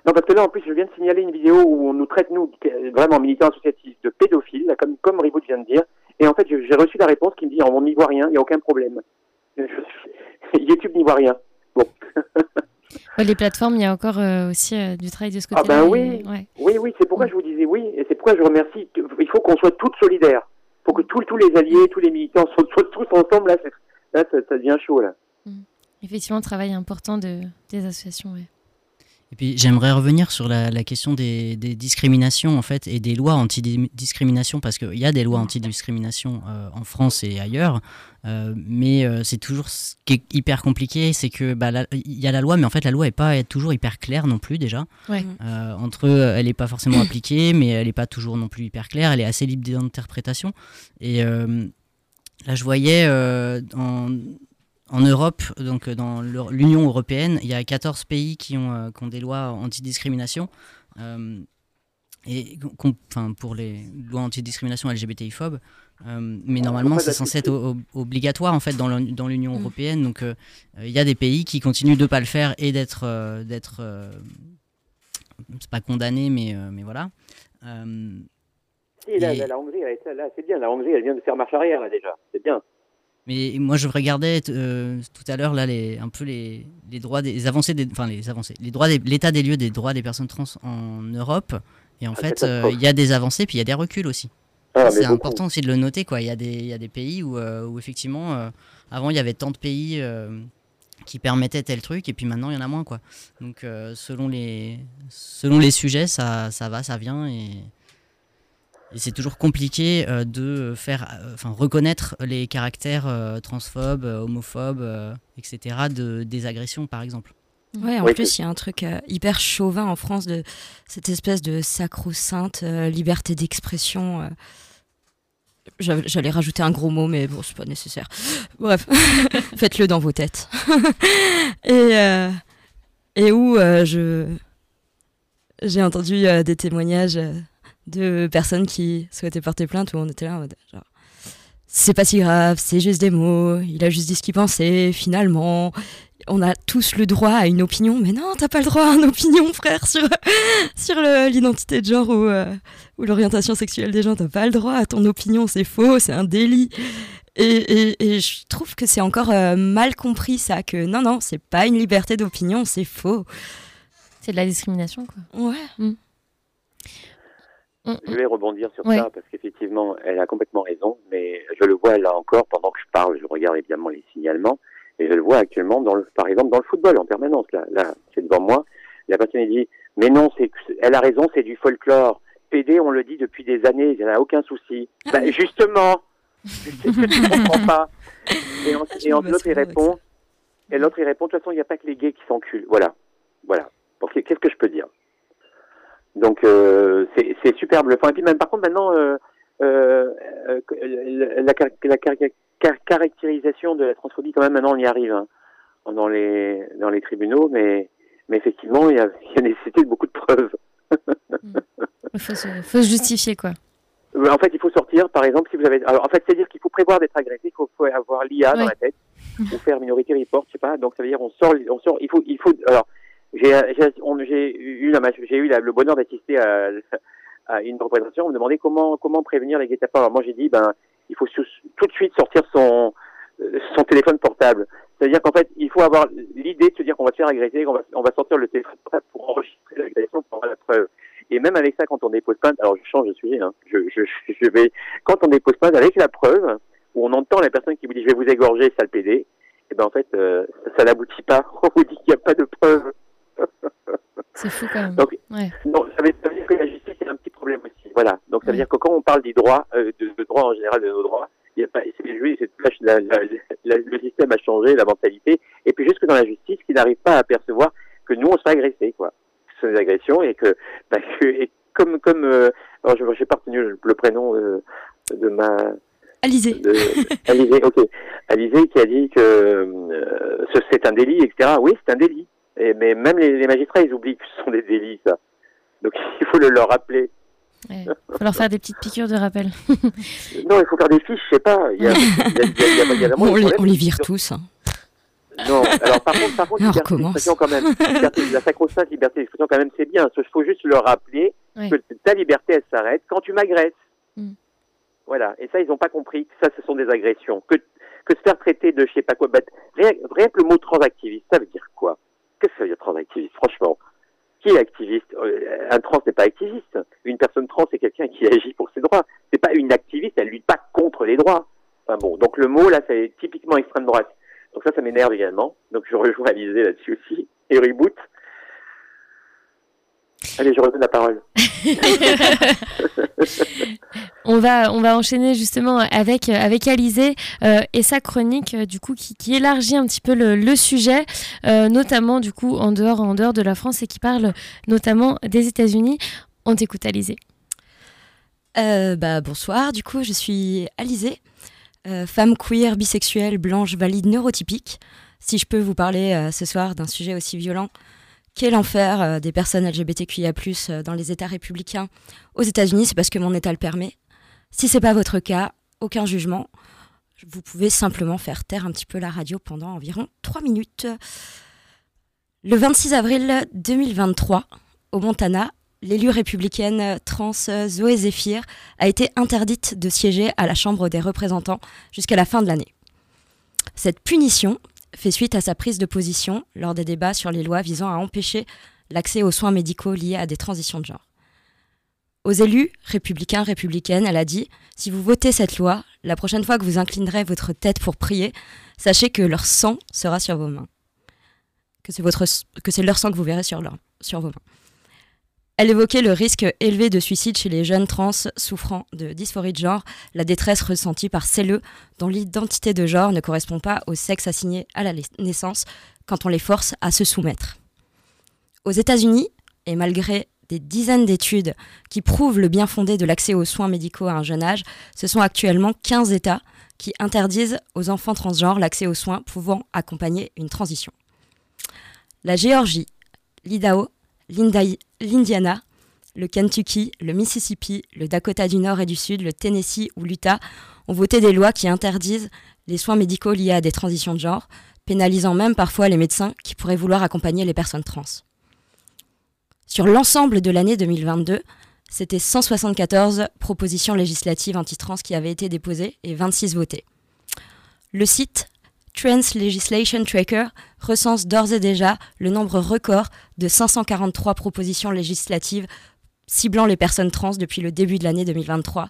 Non, parce que là, en plus, je viens de signaler une vidéo où on nous traite, nous, vraiment militants associatifs, de pédophiles, là, comme, comme vient de dire. Et en fait, j'ai reçu la réponse qui me dit, on n'y voit rien, il n'y a aucun problème. YouTube n'y voit rien. Bon. Ouais, les plateformes, il y a encore euh, aussi euh, du travail de ce Ah côté-là. ben et- oui, ouais. oui, oui, c'est pourquoi je vous disais oui, et c'est pourquoi je remercie. Il faut qu'on soit tous solidaires. Il faut que tous, tous les alliés, tous les militants soient, soient tous ensemble. Là, là ça, ça devient chaud. Là. Effectivement, travail important de, des associations. ouais. Et puis j'aimerais revenir sur la, la question des, des discriminations en fait et des lois anti-discrimination parce qu'il y a des lois anti-discrimination euh, en France et ailleurs, euh, mais euh, c'est toujours ce qui est hyper compliqué, c'est que bah, il y a la loi, mais en fait la loi est pas est toujours hyper claire non plus déjà. Ouais. Euh, entre eux, elle n'est pas forcément appliquée, mais elle n'est pas toujours non plus hyper claire. Elle est assez libre d'interprétation. Et euh, là, je voyais euh, en, en Europe, donc euh, dans l'Union européenne, il y a 14 pays qui ont, euh, qui ont des lois anti-discrimination. Euh, et enfin, pour les lois anti-discrimination LGBTI-phobes. Euh, mais normalement, pas c'est censé être o- obligatoire en fait dans l'U- dans l'Union Mm. européenne. Donc, euh, il y a des pays qui continuent de pas le faire et d'être euh, d'être c'est pas condamné, mais mais voilà. Si, là, Et- là, la Hongrie, c'est bien. La Hongrie, elle vient de faire marche arrière, là, déjà. C'est bien. Mais moi, je regardais euh, tout à l'heure là les, un peu les, les droits des les avancées, des, enfin les avancées, les droits, l'état des lieux des droits des personnes trans en Europe. Et en Ah, fait, euh, il y a des avancées, puis il y a des reculs aussi. Ah, c'est important aussi de le noter, quoi. Il y a des, il y a des pays où, euh, où effectivement, avant, il y avait tant de pays qui permettait tel truc et puis maintenant il y en a moins quoi. Donc selon les selon les sujets ça, ça va ça vient et, et c'est toujours compliqué euh, de faire euh, enfin reconnaître les caractères euh, transphobes, homophobes, euh, etc. de des agressions par exemple. Ouais, en Oui, plus, il y a un truc euh, hyper chauvin en France de cette espèce de sacro-sainte euh, liberté d'expression. euh. J'allais rajouter un gros mot, mais bon, c'est pas nécessaire. Bref, faites-le dans vos têtes. et, euh, et où euh, je j'ai entendu euh, des témoignages euh, de personnes qui souhaitaient porter plainte où on était là en mode genre c'est pas si grave, c'est juste des mots, il a juste dit ce qu'il pensait, finalement. On a tous le droit à une opinion, mais non, t'as pas le droit à une opinion, frère, sur, sur l'identité de genre ou, euh, ou l'orientation sexuelle des gens. T'as pas le droit à ton opinion, c'est faux, c'est un délit. Et, et- et je trouve que c'est encore euh, mal compris, ça, que non, non, c'est pas une liberté d'opinion, c'est faux. C'est de la discrimination, quoi. Ouais. Je vais rebondir sur Ouais. ça parce qu'effectivement, elle a complètement raison, mais je le vois là encore pendant que je parle, je regarde évidemment les signalements et je le vois actuellement dans le, par exemple dans le football en permanence là, là, c'est devant moi. La personne dit, mais non, c'est, elle a raison, c'est du folklore. PD, on le dit depuis des années, il n'y en a aucun souci. Bah, justement, c'est ce que tu comprends pas. Et, en, et en- l'autre il répond, et l'autre il répond, de toute façon, il n'y a pas que les gays qui s'enculent. Voilà, voilà. Qu'est-ce que je peux dire? Donc euh, c'est c'est super bluffant. Et puis même par contre maintenant euh, euh, euh, la, la, car- la car- car- caractérisation de la transphobie quand même maintenant on y arrive hein, dans les dans les tribunaux, mais mais effectivement il y a, il y a nécessité de beaucoup de preuves. Il faut se, faut se justifier, quoi. En fait, il faut sortir, par exemple, si vous avez. Alors, en fait, c'est-à-dire qu'il faut prévoir d'être agressé, il faut, faut avoir l'IA dans la tête, ou faire minorité report, je sais pas. Donc, ça veut dire on sort, on sort. Il faut, il faut. Alors, j'ai, eu, la, eu la- le bonheur d'assister à, à une représentation. On me demandait comment, comment prévenir les guet-apens. Alors, moi, j'ai dit, ben, il faut tout de suite sortir son, son téléphone portable. C'est-à-dire qu'en fait, il faut avoir l'idée de se dire qu'on va se faire agresser, qu'on va, on va sortir le téléphone portable pour enregistrer l'agression, pour avoir la preuve. Et même avec ça, quand on dépose plainte, alors je change de sujet, hein, je, je, je vais, quand on dépose plainte avec la preuve, où on entend la personne qui vous dit je vais vous égorger, sale PD, et ben en fait, euh, ça, ça n'aboutit pas. On vous dit qu'il n'y a pas de preuve. C'est fou, quand même. Donc, Ouais. non, ça veut, ça veut dire que la justice est un petit problème aussi. Voilà. Donc, ça veut dire que quand on parle des droits, euh, de, de droits en général, de nos droits, il y a pas, c'est la, la, la- le système a changé, la mentalité, et puis jusque dans la justice, qui n'arrive pas à apercevoir que nous on se fait agresser, quoi. Que ce sont des agressions et que, bah, que et comme, comme, euh, alors je n'ai pas retenu le, le prénom euh, de ma, Alizé. de, Alizé, ok. Alizé qui a dit que euh, ce- c'est un délit, etc. Oui, c'est un délit. Et, mais même les, les magistrats, ils oublient que ce sont des délits, ça. Donc il faut le leur rappeler. Il faut leur faire des petites piqûres de rappel. Non, il faut faire des fiches, je sais pas. On, les, vire tous. hein. Non, alors par contre, par contre, On liberté d'expression quand même. Liberté, la sacro-sainte liberté d'expression quand même, c'est bien. Il faut juste leur rappeler Ouais. que ta liberté, elle s'arrête quand tu m'agresses. Mm. Voilà. Et ça, ils n'ont pas compris que ça, ce sont des agressions. Que, que se faire traiter de je sais pas quoi. Bah, rien, rien que le mot transactiviste, ça veut dire quoi? Qu'est-ce que ça veut dire transactiviste Franchement, qui est activiste Euh, Un trans n'est pas activiste. Une personne trans, c'est quelqu'un qui agit pour ses droits. C'est pas une activiste, elle lutte pas contre les droits. Enfin bon, donc le mot là, c'est typiquement extrême droite. Donc ça, ça m'énerve également. Donc je rejoins Alizé là-dessus aussi. Et reboot. Allez, je redonne la parole. On va, on va enchaîner justement avec, avec Alizé euh, et sa chronique euh, du coup qui, qui élargit un petit peu le, le sujet, euh, notamment du coup en dehors, en dehors de la France et qui parle notamment des États-Unis. On t'écoute Alizé. Euh, bah, bonsoir, du coup, je suis Alizée, euh, femme queer, bisexuelle, blanche, valide, neurotypique. Si je peux vous parler euh, ce soir d'un sujet aussi violent qu'est l'enfer euh, des personnes LGBTQIA+, euh, dans les États républicains aux États-Unis, c'est parce que mon État le permet. Si c'est pas votre cas, aucun jugement. Vous pouvez simplement faire taire un petit peu la radio pendant environ 3 minutes. Le 26 avril 2023, au Montana, l'élue républicaine trans Zoé Zephyr a été interdite de siéger à la Chambre des représentants jusqu'à la fin de l'année. Cette punition fait suite à sa prise de position lors des débats sur les lois visant à empêcher l'accès aux soins médicaux liés à des transitions de genre. Aux élus républicains, républicaines, elle a dit Si vous votez cette loi, la prochaine fois que vous inclinerez votre tête pour prier, sachez que leur sang sera sur vos mains. que c'est leur sang que vous verrez sur vos mains. Elle évoquait le risque élevé de suicide chez les jeunes trans souffrant de dysphorie de genre, la détresse ressentie par celles dont l'identité de genre ne correspond pas au sexe assigné à la naissance quand on les force à se soumettre. Aux États-Unis, et malgré des dizaines d'études qui prouvent le bien fondé de l'accès aux soins médicaux à un jeune âge, ce sont actuellement 15 États qui interdisent aux enfants transgenres l'accès aux soins pouvant accompagner une transition. La Géorgie, l'Idaho, l'Indiana, le Kentucky, le Mississippi, le Dakota du Nord et du Sud, le Tennessee ou l'Utah ont voté des lois qui interdisent les soins médicaux liés à des transitions de genre, pénalisant même parfois les médecins qui pourraient vouloir accompagner les personnes trans. Sur l'ensemble de l'année 2022, c'était 174 propositions législatives anti-trans qui avaient été déposées et 26 votées. Le site Trans Legislation Tracker recense d'ores et déjà le nombre record de 543 propositions législatives ciblant les personnes trans depuis le début de l'année 2023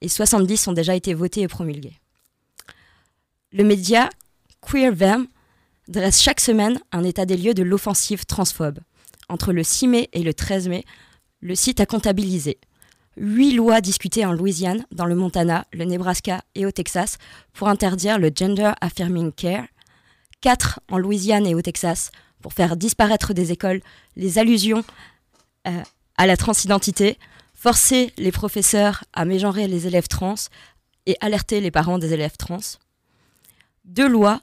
et 70 ont déjà été votées et promulguées. Le média QueerVem dresse chaque semaine un état des lieux de l'offensive transphobe. Entre le 6 mai et le 13 mai, le site a comptabilisé huit lois discutées en Louisiane, dans le Montana, le Nebraska et au Texas pour interdire le gender affirming care, quatre en Louisiane et au Texas pour faire disparaître des écoles les allusions euh, à la transidentité, forcer les professeurs à mégenrer les élèves trans et alerter les parents des élèves trans. Deux lois,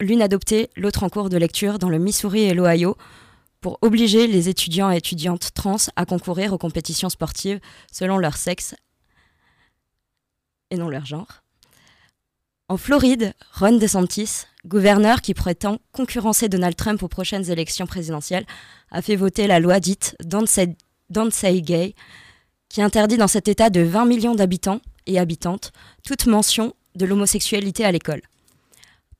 l'une adoptée, l'autre en cours de lecture dans le Missouri et l'Ohio, pour obliger les étudiants et étudiantes trans à concourir aux compétitions sportives selon leur sexe et non leur genre. En Floride, Ron DeSantis, gouverneur qui prétend concurrencer Donald Trump aux prochaines élections présidentielles, a fait voter la loi dite Don't Say, Gay, qui interdit dans cet État de 20 millions d'habitants et habitantes toute mention de l'homosexualité à l'école.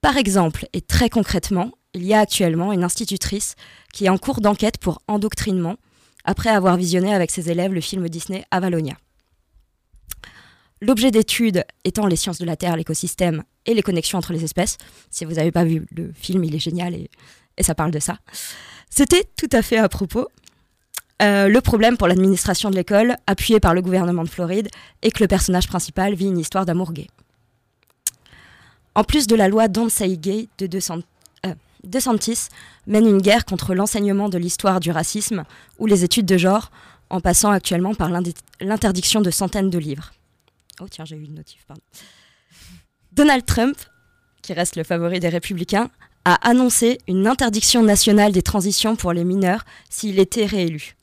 Par exemple, et très concrètement, il y a actuellement une institutrice qui est en cours d'enquête pour endoctrinement après avoir visionné avec ses élèves le film Disney Avalonia. L'objet d'étude étant les sciences de la Terre, l'écosystème et les connexions entre les espèces. Si vous n'avez pas vu le film, il est génial et, ça parle de ça. C'était tout à fait à propos. Euh, le problème pour l'administration de l'école, appuyée par le gouvernement de Floride, est que le personnage principal vit une histoire d'amour gay. En plus de la loi Don't Say Gay de 200, DeSantis mène une guerre contre l'enseignement de l'histoire du racisme ou les études de genre, en passant actuellement par l'interdiction de centaines de livres. Oh tiens, j'ai eu une notif, pardon. Donald Trump, qui reste le favori des républicains, a annoncé une interdiction nationale des transitions pour les mineurs s'il était réélu,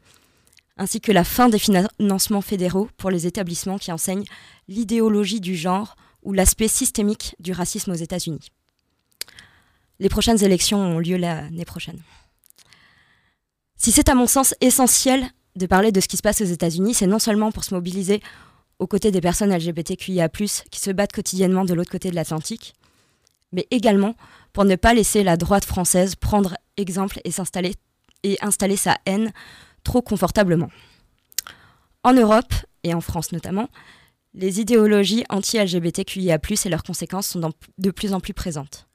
ainsi que la fin des financements fédéraux pour les établissements qui enseignent l'idéologie du genre ou l'aspect systémique du racisme aux États-Unis. Les prochaines élections ont lieu l'année prochaine. Si c'est à mon sens essentiel de parler de ce qui se passe aux États-Unis, c'est non seulement pour se mobiliser aux côtés des personnes LGBTQIA, qui se battent quotidiennement de l'autre côté de l'Atlantique, mais également pour ne pas laisser la droite française prendre exemple et et installer sa haine trop confortablement. En Europe, et en France notamment, les idéologies anti-LGBTQIA, et leurs conséquences sont de plus en plus présentes.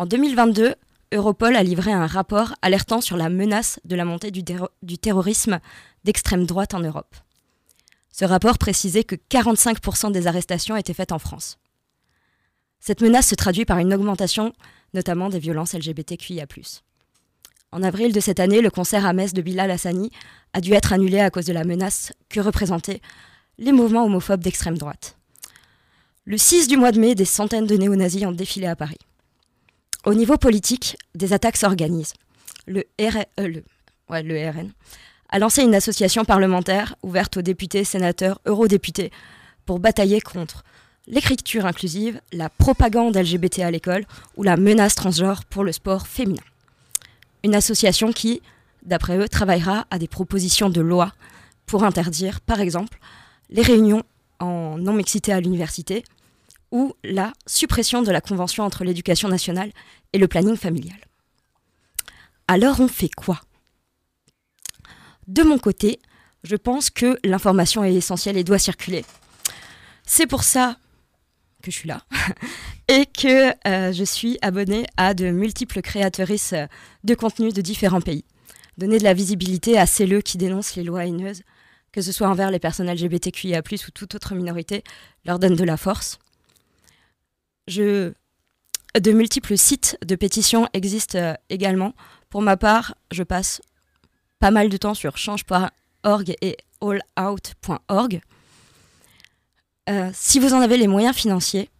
En 2022, Europol a livré un rapport alertant sur la menace de la montée du, terrorisme d'extrême droite en Europe. Ce rapport précisait que 45% des arrestations étaient faites en France. Cette menace se traduit par une augmentation notamment des violences LGBTQIA. En avril de cette année, le concert à Metz de Bilal Hassani a dû être annulé à cause de la menace que représentaient les mouvements homophobes d'extrême droite. Le 6 du mois de mai, des centaines de néo-nazis ont défilé à Paris. Au niveau politique, des attaques s'organisent. Le, RN, euh, a lancé une association parlementaire ouverte aux députés, sénateurs, eurodéputés pour batailler contre l'écriture inclusive, la propagande LGBT à l'école ou la menace transgenre pour le sport féminin. Une association qui, d'après eux, travaillera à des propositions de loi pour interdire, par exemple, les réunions en non-mixité à l'université, ou la suppression de la convention entre l'éducation nationale et le planning familial. Alors on fait quoi? De mon côté, je pense que l'information est essentielle et doit circuler. C'est pour ça que je suis là et que euh, je suis abonnée à de multiples créatrices de contenu de différents pays. Donner de la visibilité à celles qui dénoncent les lois haineuses, que ce soit envers les personnes LGBTQIA, ou toute autre minorité, leur donne de la force. De multiples sites de pétitions existent euh, également. Pour ma part, je passe pas mal de temps sur change.org et allout.org. Euh, si vous en avez les moyens financiers,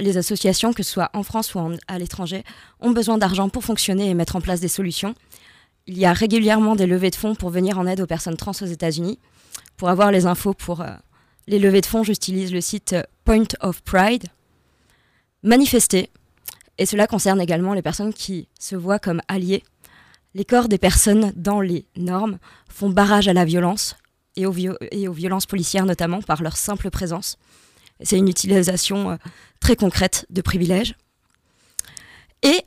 les associations, que ce soit en France ou à l'étranger, ont besoin d'argent pour fonctionner et mettre en place des solutions. Il y a régulièrement des levées de fonds pour venir en aide aux personnes trans aux États-Unis. Pour avoir les infos pour euh, les levées de fonds, j'utilise le site Point of Pride. Manifester, et cela concerne également les personnes qui se voient comme alliées. Les corps des personnes dans les normes font barrage à la violence et aux, violences policières notamment par leur simple présence. C'est une utilisation euh, très concrète de privilèges. Et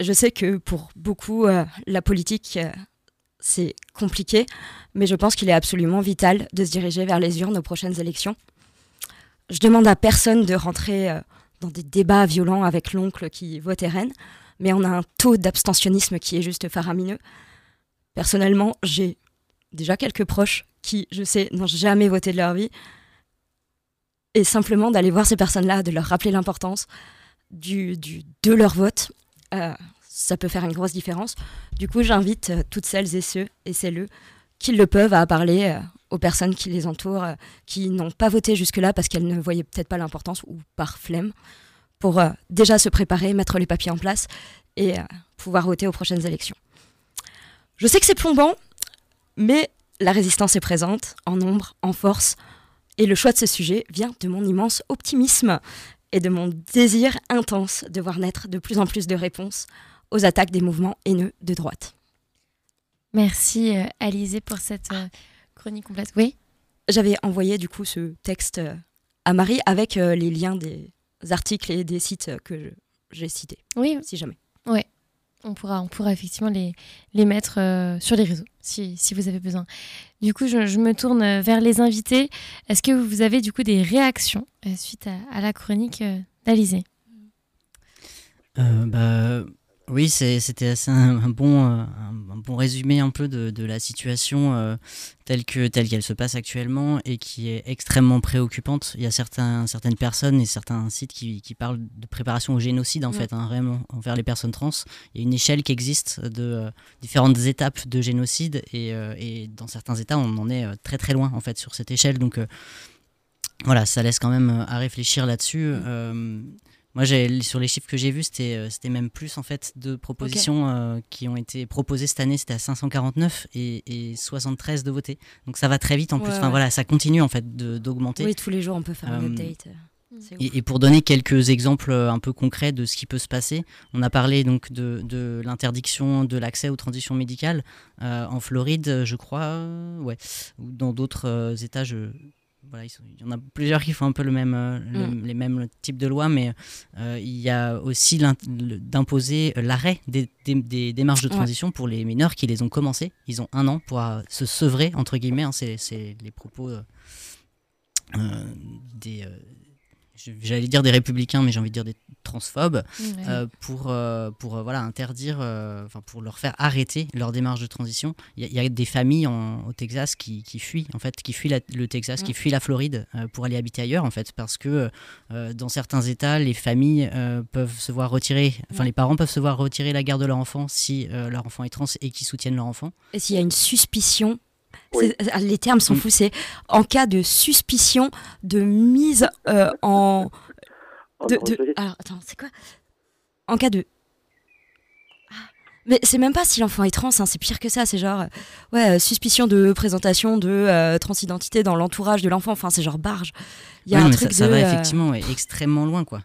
je sais que pour beaucoup, euh, la politique, euh, c'est compliqué, mais je pense qu'il est absolument vital de se diriger vers les urnes aux prochaines élections. Je demande à personne de rentrer dans des débats violents avec l'oncle qui vote RN, mais on a un taux d'abstentionnisme qui est juste faramineux. Personnellement, j'ai déjà quelques proches qui, je sais, n'ont jamais voté de leur vie. Et simplement d'aller voir ces personnes-là, de leur rappeler l'importance du, de leur vote, euh, ça peut faire une grosse différence. Du coup, j'invite euh, toutes celles et ceux et celles qui le peuvent à parler euh, aux personnes qui les entourent, euh, qui n'ont pas voté jusque-là parce qu'elles ne voyaient peut-être pas l'importance ou par flemme, pour euh, déjà se préparer, mettre les papiers en place et euh, pouvoir voter aux prochaines élections. Je sais que c'est plombant, mais la résistance est présente, en nombre, en force, et le choix de ce sujet vient de mon immense optimisme et de mon désir intense de voir naître de plus en plus de réponses aux attaques des mouvements haineux de droite. Merci Alizé pour cette chronique complète. Oui J'avais envoyé du coup ce texte euh, à Marie avec euh, les liens des articles et des sites euh, que j'ai cités. Oui. Si jamais. Ouais. On pourra, on pourra effectivement les, les mettre euh, sur les réseaux si, si vous avez besoin. Du coup, je, je me tourne vers les invités. Est-ce que vous avez du coup des réactions euh, suite à, à la chronique euh, d'Alizé Euh, bah, oui, c'est- c'était assez un, un bon, euh, un, un bon résumé un peu de, de la situation euh, telle que telle qu'elle se passe actuellement et qui est extrêmement préoccupante. Il y a certains, certaines personnes et certains sites qui, qui parlent de préparation au génocide en Ouais. fait, hein, vraiment envers les personnes trans. Il y a une échelle qui existe de euh, différentes étapes de génocide et, euh, et dans certains États, on en est très très loin en fait sur cette échelle. Donc voilà, ça laisse quand même à réfléchir là-dessus. Euh, moi, sur les chiffres que j'ai vus, c'était, euh, même plus en fait de propositions euh, qui ont été proposées cette année. C'était à 549 et, et 73 de votés. Donc ça va très vite en plus. Ouais, Enfin ouais. voilà, ça continue en fait d'augmenter. Oui, tous les jours on peut faire un Euh, update. C'est ouf. Et, et pour donner quelques exemples euh, un peu concrets de ce qui peut se passer, on a parlé donc de, de l'interdiction de l'accès aux transitions médicales euh, en Floride, je crois, ouais, ou dans d'autres euh, États. Je, voilà, sont- il y en a plusieurs qui font un peu le même, euh, le- Mm. les mêmes types de lois, mais euh, il y a aussi d'imposer l'arrêt des, des- des démarches de Ouais. transition pour les mineurs qui les ont commencées. Ils ont un an pour euh, se sevrer entre guillemets. hein, c'est, les propos euh, euh, des euh, j'allais dire des républicains, mais j'ai envie de dire des transphobes, euh, pour, euh, pour euh, voilà, interdire, enfin pour leur faire arrêter leur démarche de transition. Il y, a- il y a des familles en- au Texas qui, qui fuient, en fait, qui fuient la- le Texas, qui Mm. fuient la Floride pour aller habiter ailleurs, en fait, parce que dans certains États, les familles peuvent se voir retirer, enfin Ouais. les parents peuvent se voir retirer la garde de leur enfant si leur enfant est trans et qu'ils soutiennent leur enfant. Et s'il y a une suspicion, euh, les termes sont fous, c'est en cas de suspicion de mise euh, en. De, de- alors, attends, c'est quoi? En cas de. Ah, Mais c'est même pas si l'enfant est trans, hein, c'est pire que ça. C'est genre, euh, ouais, euh, suspicion de présentation de euh, transidentité dans l'entourage de l'enfant. Enfin, c'est genre barge. Il y a un truc ça, ça de, va effectivement ouais, extrêmement loin quoi.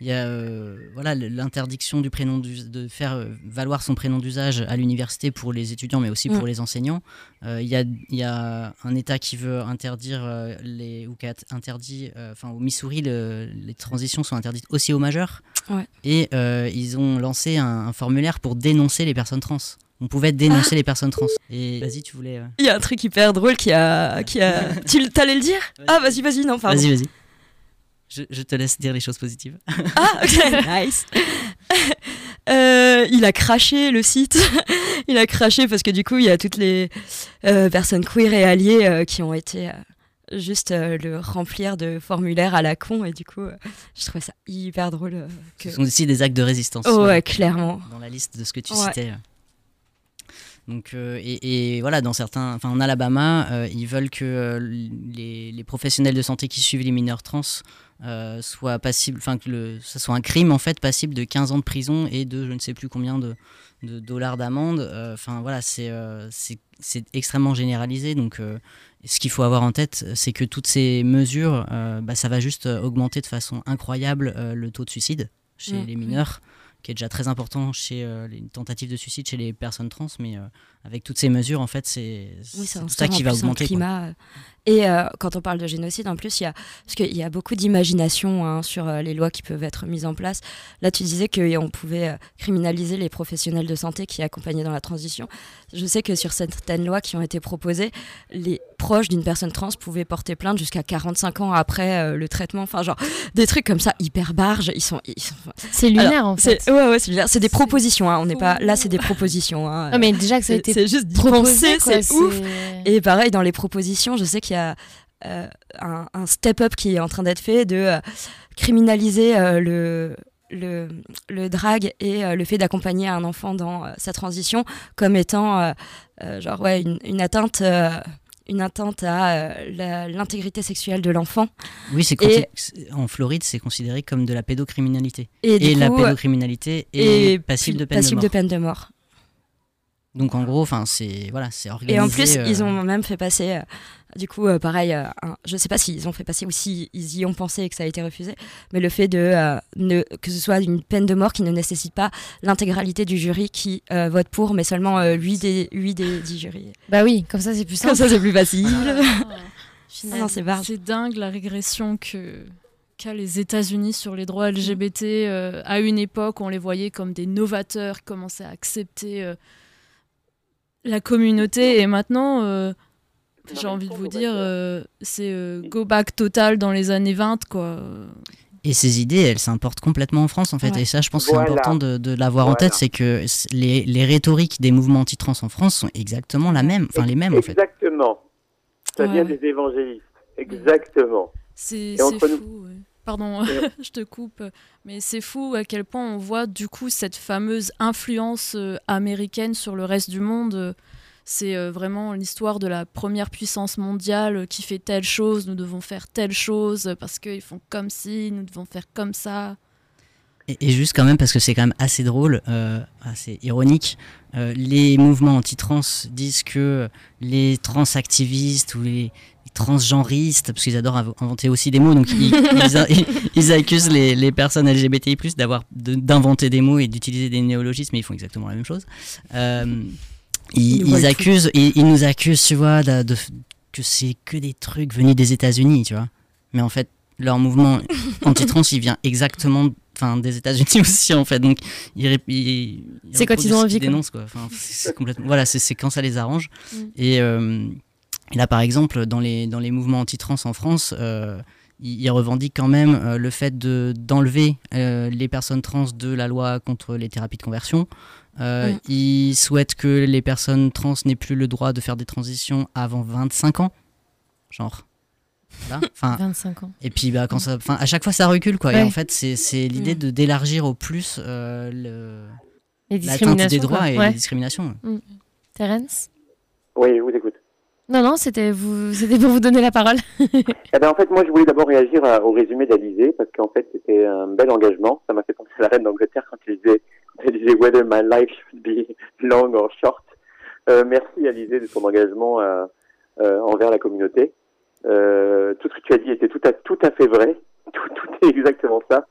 Il y a euh, voilà l'interdiction du prénom de faire euh, valoir son prénom d'usage à l'université pour les étudiants mais aussi pour Mm. les enseignants. Euh, Il y, a, il y a un État qui veut interdire les ou qui a interdit euh, enfin au Missouri le- les transitions sont interdites aussi aux majeurs. Ouais. Et euh, ils ont lancé un, un formulaire pour dénoncer les personnes trans. On pouvait dénoncer Ah. les personnes trans. Et vas-y, tu voulais. euh, Il y a un truc hyper drôle qui a. Qui a... tu t'allais le dire? Ah, vas-y, vas-y, non, pardon. Vas-y, vas-y. Je, je, te laisse dire les choses positives. Ah, ok, nice. euh, il a craché le site. il a craché parce que du coup, il y a toutes les euh, personnes queer et alliées euh, qui ont été juste le remplir de formulaires à la con. Et du coup, je trouvais ça hyper drôle. que... Ce sont aussi des actes de résistance. Oh, ouais, clairement. Dans la liste de ce que tu Ouais. citais. Donc, euh, et, et voilà, dans certains, enfin en Alabama, euh, ils veulent que euh, les, les professionnels de santé qui suivent les mineurs trans euh, soient passibles, enfin que le, ça soit un crime en fait passible de 15 ans de prison et de je ne sais plus combien de, de dollars d'amende. Euh, Enfin voilà, c'est euh, c'est c'est extrêmement généralisé. Donc, ce qu'il faut avoir en tête, c'est que toutes ces mesures, bah, ça va juste augmenter de façon incroyable le taux de suicide chez Mm. les mineurs qui est déjà très important chez les tentatives de suicide chez les personnes trans, mais avec toutes ces mesures, en fait, c'est Oui, ça tout instaure ça qui va augmenter. climat, euh, Et euh, quand on parle de génocide, en plus, il y a parce qu'il y a beaucoup d'imagination hein, sur euh, les lois qui peuvent être mises en place. Là, tu disais qu'on pouvait euh, criminaliser les professionnels de santé qui accompagnaient dans la transition. Je sais que sur certaines lois qui ont été proposées, les proches d'une personne trans pouvaient porter plainte jusqu'à 45 ans après euh, le traitement. Enfin, genre des trucs comme ça hyper barges. Ils sont. ils sont- C'est lunaire, Alors, en fait. c'est- Ouais, ouais, c'est lunaire. C'est des propositions. Hein, on n'est pas là, c'est des propositions. Hein. Ah, mais déjà que ça a C'est- été c'est juste d'y proposé, penser, quoi, c'est ouf. Et pareil, dans les propositions, je sais qu'il y a euh, un, un step-up qui est en train d'être fait de euh, criminaliser euh, le, le, le drag et euh, le fait d'accompagner un enfant dans euh, sa transition comme étant euh, euh, genre, ouais, une, une atteinte. euh, une atteinte à euh, la- l'intégrité sexuelle de l'enfant. Oui, c'est Et- en Floride, c'est considéré comme de la pédocriminalité. Et du la pédocriminalité est et passible de peine passible de de mort. peine de mort. Donc en gros, enfin, c'est voilà, c'est organisé. Et en plus, euh, ils ont même fait passer, euh, du coup, euh, pareil, euh, un- je sais pas s'ils ont fait passer ou s'ils y ont pensé et que ça a été refusé, mais le fait de euh, ne, que ce soit une peine de mort qui ne nécessite pas l'intégralité du jury qui euh, vote pour, mais seulement euh, 8 des, 8 des 10 jurys. Bah oui, comme ça c'est plus simple. Comme ça, c'est plus facile. Finalement, Ah non, c'est dingue la régression que qu'a les États-Unis sur les droits LGBT. euh, à une époque, on les voyait comme des novateurs, qui commençaient à accepter euh, la communauté, et maintenant, euh, j'ai envie de vous dire, euh, c'est euh, go back total dans les années 20, quoi. Et ces idées, elles s'importent complètement en France, en fait. Ouais. Et ça, je pense que Voilà. c'est important de, de l'avoir en tête, c'est que les, les rhétoriques des mouvements anti-trans en France sont exactement la même, enfin les mêmes, en fait. Exactement. Ça Ouais, vient des évangélistes. Exactement. C'est c'est nous- fou. ouais. Pardon, je te coupe, mais c'est fou à quel point on voit du coup cette fameuse influence euh, américaine sur le reste du monde. C'est euh, vraiment l'histoire de la première puissance mondiale euh, qui fait telle chose, nous devons faire telle chose parce qu'ils font comme si, nous devons faire comme ça. Et, et juste quand même, parce que c'est quand même assez drôle, euh, assez ironique, euh, les mouvements anti-trans disent que les trans-activistes ou les, les transgenristes, parce qu'ils adorent inv- inventer aussi des mots, donc ils, ils a- ils accusent les, les personnes LGBTI+, d'avoir de- d'inventer des mots et d'utiliser des néologismes, mais ils font exactement la même chose. Euh, ils, accusent, ils, nous accusent, tu vois, de, de- que c'est que des trucs venus des États-Unis, tu vois. Mais en fait, leur mouvement anti-trans, il vient exactement enfin, des États-Unis aussi, en fait. Donc, ils, ils- C'est quand ils ont envie, quoi. dénoncent, quoi. Complètement. Voilà, c'est c'est quand ça les arrange. Mm. Et, euh, et là, par exemple, dans les, dans les mouvements anti-trans en France, euh, ils, ils revendiquent quand même euh, le fait de- d'enlever euh, les personnes trans de la loi contre les thérapies de conversion. Euh, Mm. Ils souhaitent que les personnes trans n'aient plus le droit de faire des transitions avant 25 ans. Genre. Voilà. Enfin, 25 ans. Et puis, bah, quand ça, enfin, à chaque fois, ça recule, quoi. Et en fait, c'est c'est l'idée de d'élargir au plus euh, le- l'atteinte des droits quoi. et Ouais. les discriminations. Mm. Terence? Oui, vous écoute. Non, non, c'était vous... pour vous donner la parole. Eh ben, en fait, moi, je voulais d'abord réagir au résumé d'Alizé, parce qu'en fait, c'était un bel engagement. Ça m'a fait penser à la reine d'Angleterre quand elle disait, elle Whether my life should be long or short. Euh, merci, Alizé, de ton engagement euh, euh, envers la communauté. Tout ce que tu as dit était tout à, tout à fait vrai. Tout, tout est exactement ça.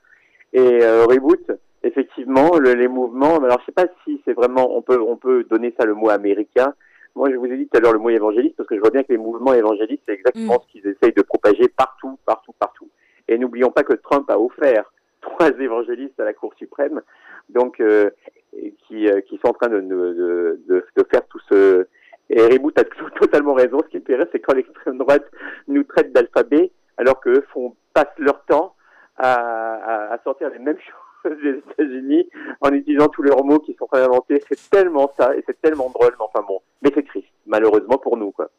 Et Reboot, effectivement, le- les mouvements, alors je sais pas si c'est vraiment, on peut, on peut donner ça le mot américain. Moi, je vous ai dit tout à l'heure le mot évangéliste parce que je vois bien que les mouvements évangélistes, c'est exactement ce qu'ils essayent de propager partout, partout, partout. Et n'oublions pas que Trump a offert trois évangélistes à la Cour suprême, donc euh, qui, euh, qui sont en train de, de, de, de faire tout ce... Et Reboot a totalement raison. Ce qui me fait c'est quand l'extrême droite nous traite d'alphabet, alors qu'eux font passent leur temps à, à, à sortir les mêmes choses des États-Unis en utilisant tous leurs mots qui sont inventés. C'est tellement ça et c'est tellement drôle. Mais enfin bon, mais c'est triste, malheureusement pour nous, quoi.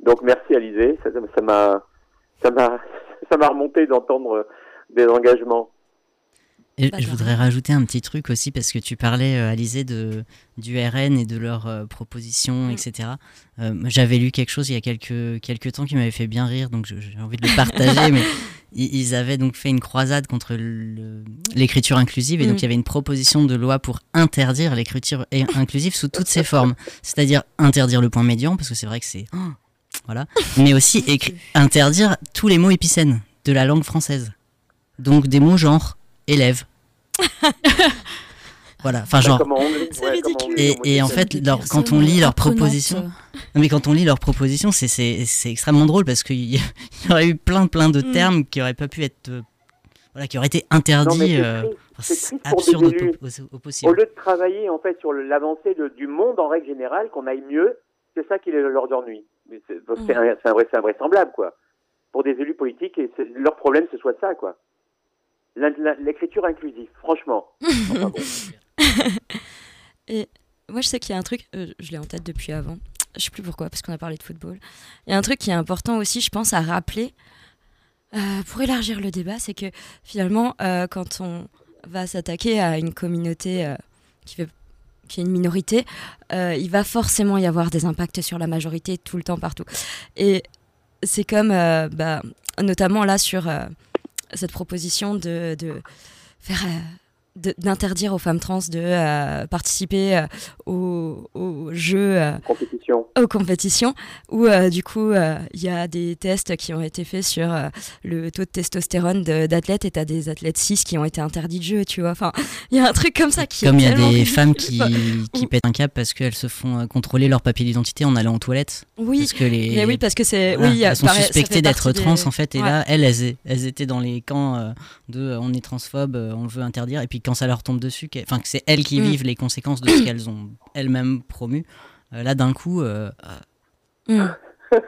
Donc merci Alizé, ça m'a ça m'a ça m'a remonté d'entendre des engagements. Et je voudrais rajouter un petit truc aussi parce que tu parlais, euh, Alizé, de, du RN et de leurs euh, propositions, etc. Euh, J'avais lu quelque chose il y a quelques, quelques temps qui m'avait fait bien rire, donc j'ai envie de le partager. mais ils, ils avaient donc fait une croisade contre l'écriture inclusive et donc Mm. il y avait une proposition de loi pour interdire l'écriture inclusive sous toutes ses formes. C'est-à-dire interdire le point médian, parce que c'est vrai que c'est. oh, voilà. Mais aussi interdire tous les mots épicènes de la langue française. Donc des mots genre élève. voilà, enfin genre. En anglais, ouais, Et, et en fait, leur- quand on lit leurs propositions, non, mais quand on lit leurs propositions, c'est- c'est c'est extrêmement drôle parce qu'il y, aurait eu plein plein de Mm. termes qui auraient pas pu être, euh, voilà, qui auraient été interdits. c'est euh, c'est absurde au, possible. Au lieu de travailler en fait sur l'avancée de- du monde en règle générale, qu'on aille mieux, c'est ça qui les- leur ennuie. Mais c'est Mm. c'est un- c'est un vrai- c'est invraisemblable quoi. Pour des élus politiques, et c'est- leur problème ce soit ça quoi. L'écriture inclusive, franchement. Enfin, bon. Et moi, je sais qu'il y a un truc, euh, je l'ai en tête depuis avant, je sais plus pourquoi, parce qu'on a parlé de football. Il y a un truc qui est important aussi, je pense, à rappeler, euh, pour élargir le débat, c'est que finalement, euh, quand on va s'attaquer à une communauté qui fait qui est une minorité, il va forcément y avoir des impacts sur la majorité tout le temps, partout. Et c'est comme, bah, notamment là, sur cette proposition de, de faire... d'interdire aux femmes trans de euh, participer euh, aux, aux jeux euh, Compétition. aux compétitions où euh, du coup euh, il y a des tests qui ont été faits sur euh, le taux de testostérone d'athlètes et t'as des athlètes cis qui ont été interdits de jeu tu vois enfin il y a un truc comme ça qui est Comme il y a des ridicule. femmes qui, qui pètent un câble parce qu'elles se font contrôler leur papier d'identité en allant aux toilettes. Oui, parce que les, mais oui, parce que c'est- Voilà, oui, elles sont pareil, suspectées d'être trans des- en fait. Et Ouais. là, elles, elles, elles étaient dans les camps euh, de euh, on est transphobe, euh, on veut interdire. Et puis quand ça leur tombe dessus, enfin que c'est elles qui Mm. vivent les conséquences de ce qu'elles ont elles-mêmes promu. euh, là, d'un coup, euh, Mm.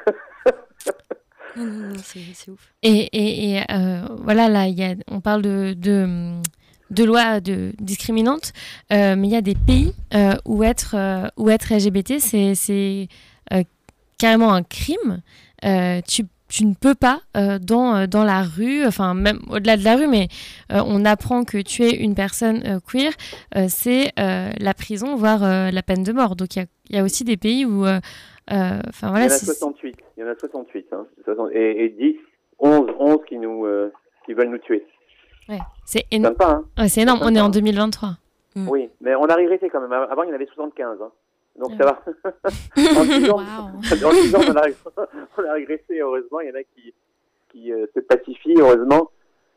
Non, non, non, c'est ouf. Et, et, et, euh, voilà, là, il y a, on parle de, de, de lois de, discriminantes, euh, mais il y a des pays euh, où, être, euh, où être LGBT, c'est c'est, euh, carrément un crime. Euh, tu, tu ne peux pas, euh, dans, euh, dans la rue, enfin, même au-delà de la rue, mais euh, on apprend que tu es une personne euh, queer, euh, c'est euh, la prison, voire euh, la peine de mort. Donc il y a, il y a aussi des pays où. euh, euh, Enfin voilà, il y en a c'est- 68. Il y en a 68. Hein. 60 Et, et 10, 11, 11 qui, nous, euh, qui veulent nous tuer. ouais, c'est énorme. hein. Ouais, c'est énorme, on est en hein. 2023. Oui, mais on a régressé quand même. Avant, il y en avait 75. Hein. Donc ça va. en 6 ans, en six ans, on, a, on a régressé, heureusement. Il y en a qui, qui euh, se pacifient, heureusement.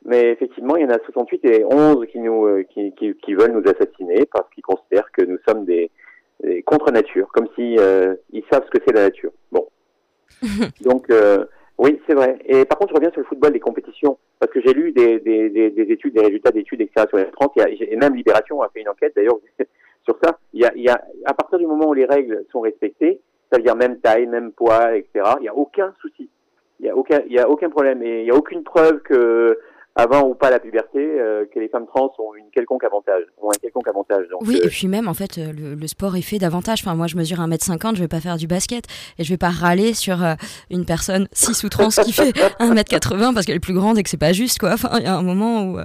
Mais effectivement, il y en a 68 et 11 qui, nous, euh, qui, qui, qui veulent nous assassiner parce qu'ils considèrent que nous sommes des, des contre-nature, comme si euh, ils savent ce que c'est la nature. Bon. Donc, oui, c'est vrai. Et par contre, je reviens sur le football, les compétitions, parce que j'ai lu des, des, des, des études, des résultats d'études, etc. sur les France, et même Libération a fait une enquête, d'ailleurs, sur ça. Il y, a, il y a, à partir du moment où les règles sont respectées, ça veut dire même taille, même poids, etc., il n'y a aucun souci. Il n'y a, aucun, il y a aucun problème. Et il n'y a aucune preuve que, avant ou pas la puberté, euh, que les femmes trans ont une quelconque avantage, ont un quelconque avantage. Donc, Oui, euh, et puis même, en fait, euh, le, le sport est fait davantage. Enfin, moi, je mesure 1m50, je vais pas faire du basket. Et je vais pas râler sur euh, une personne 6 ou trans qui fait 1m80 parce qu'elle est plus grande et que c'est pas juste, quoi. Enfin, il y a un moment où.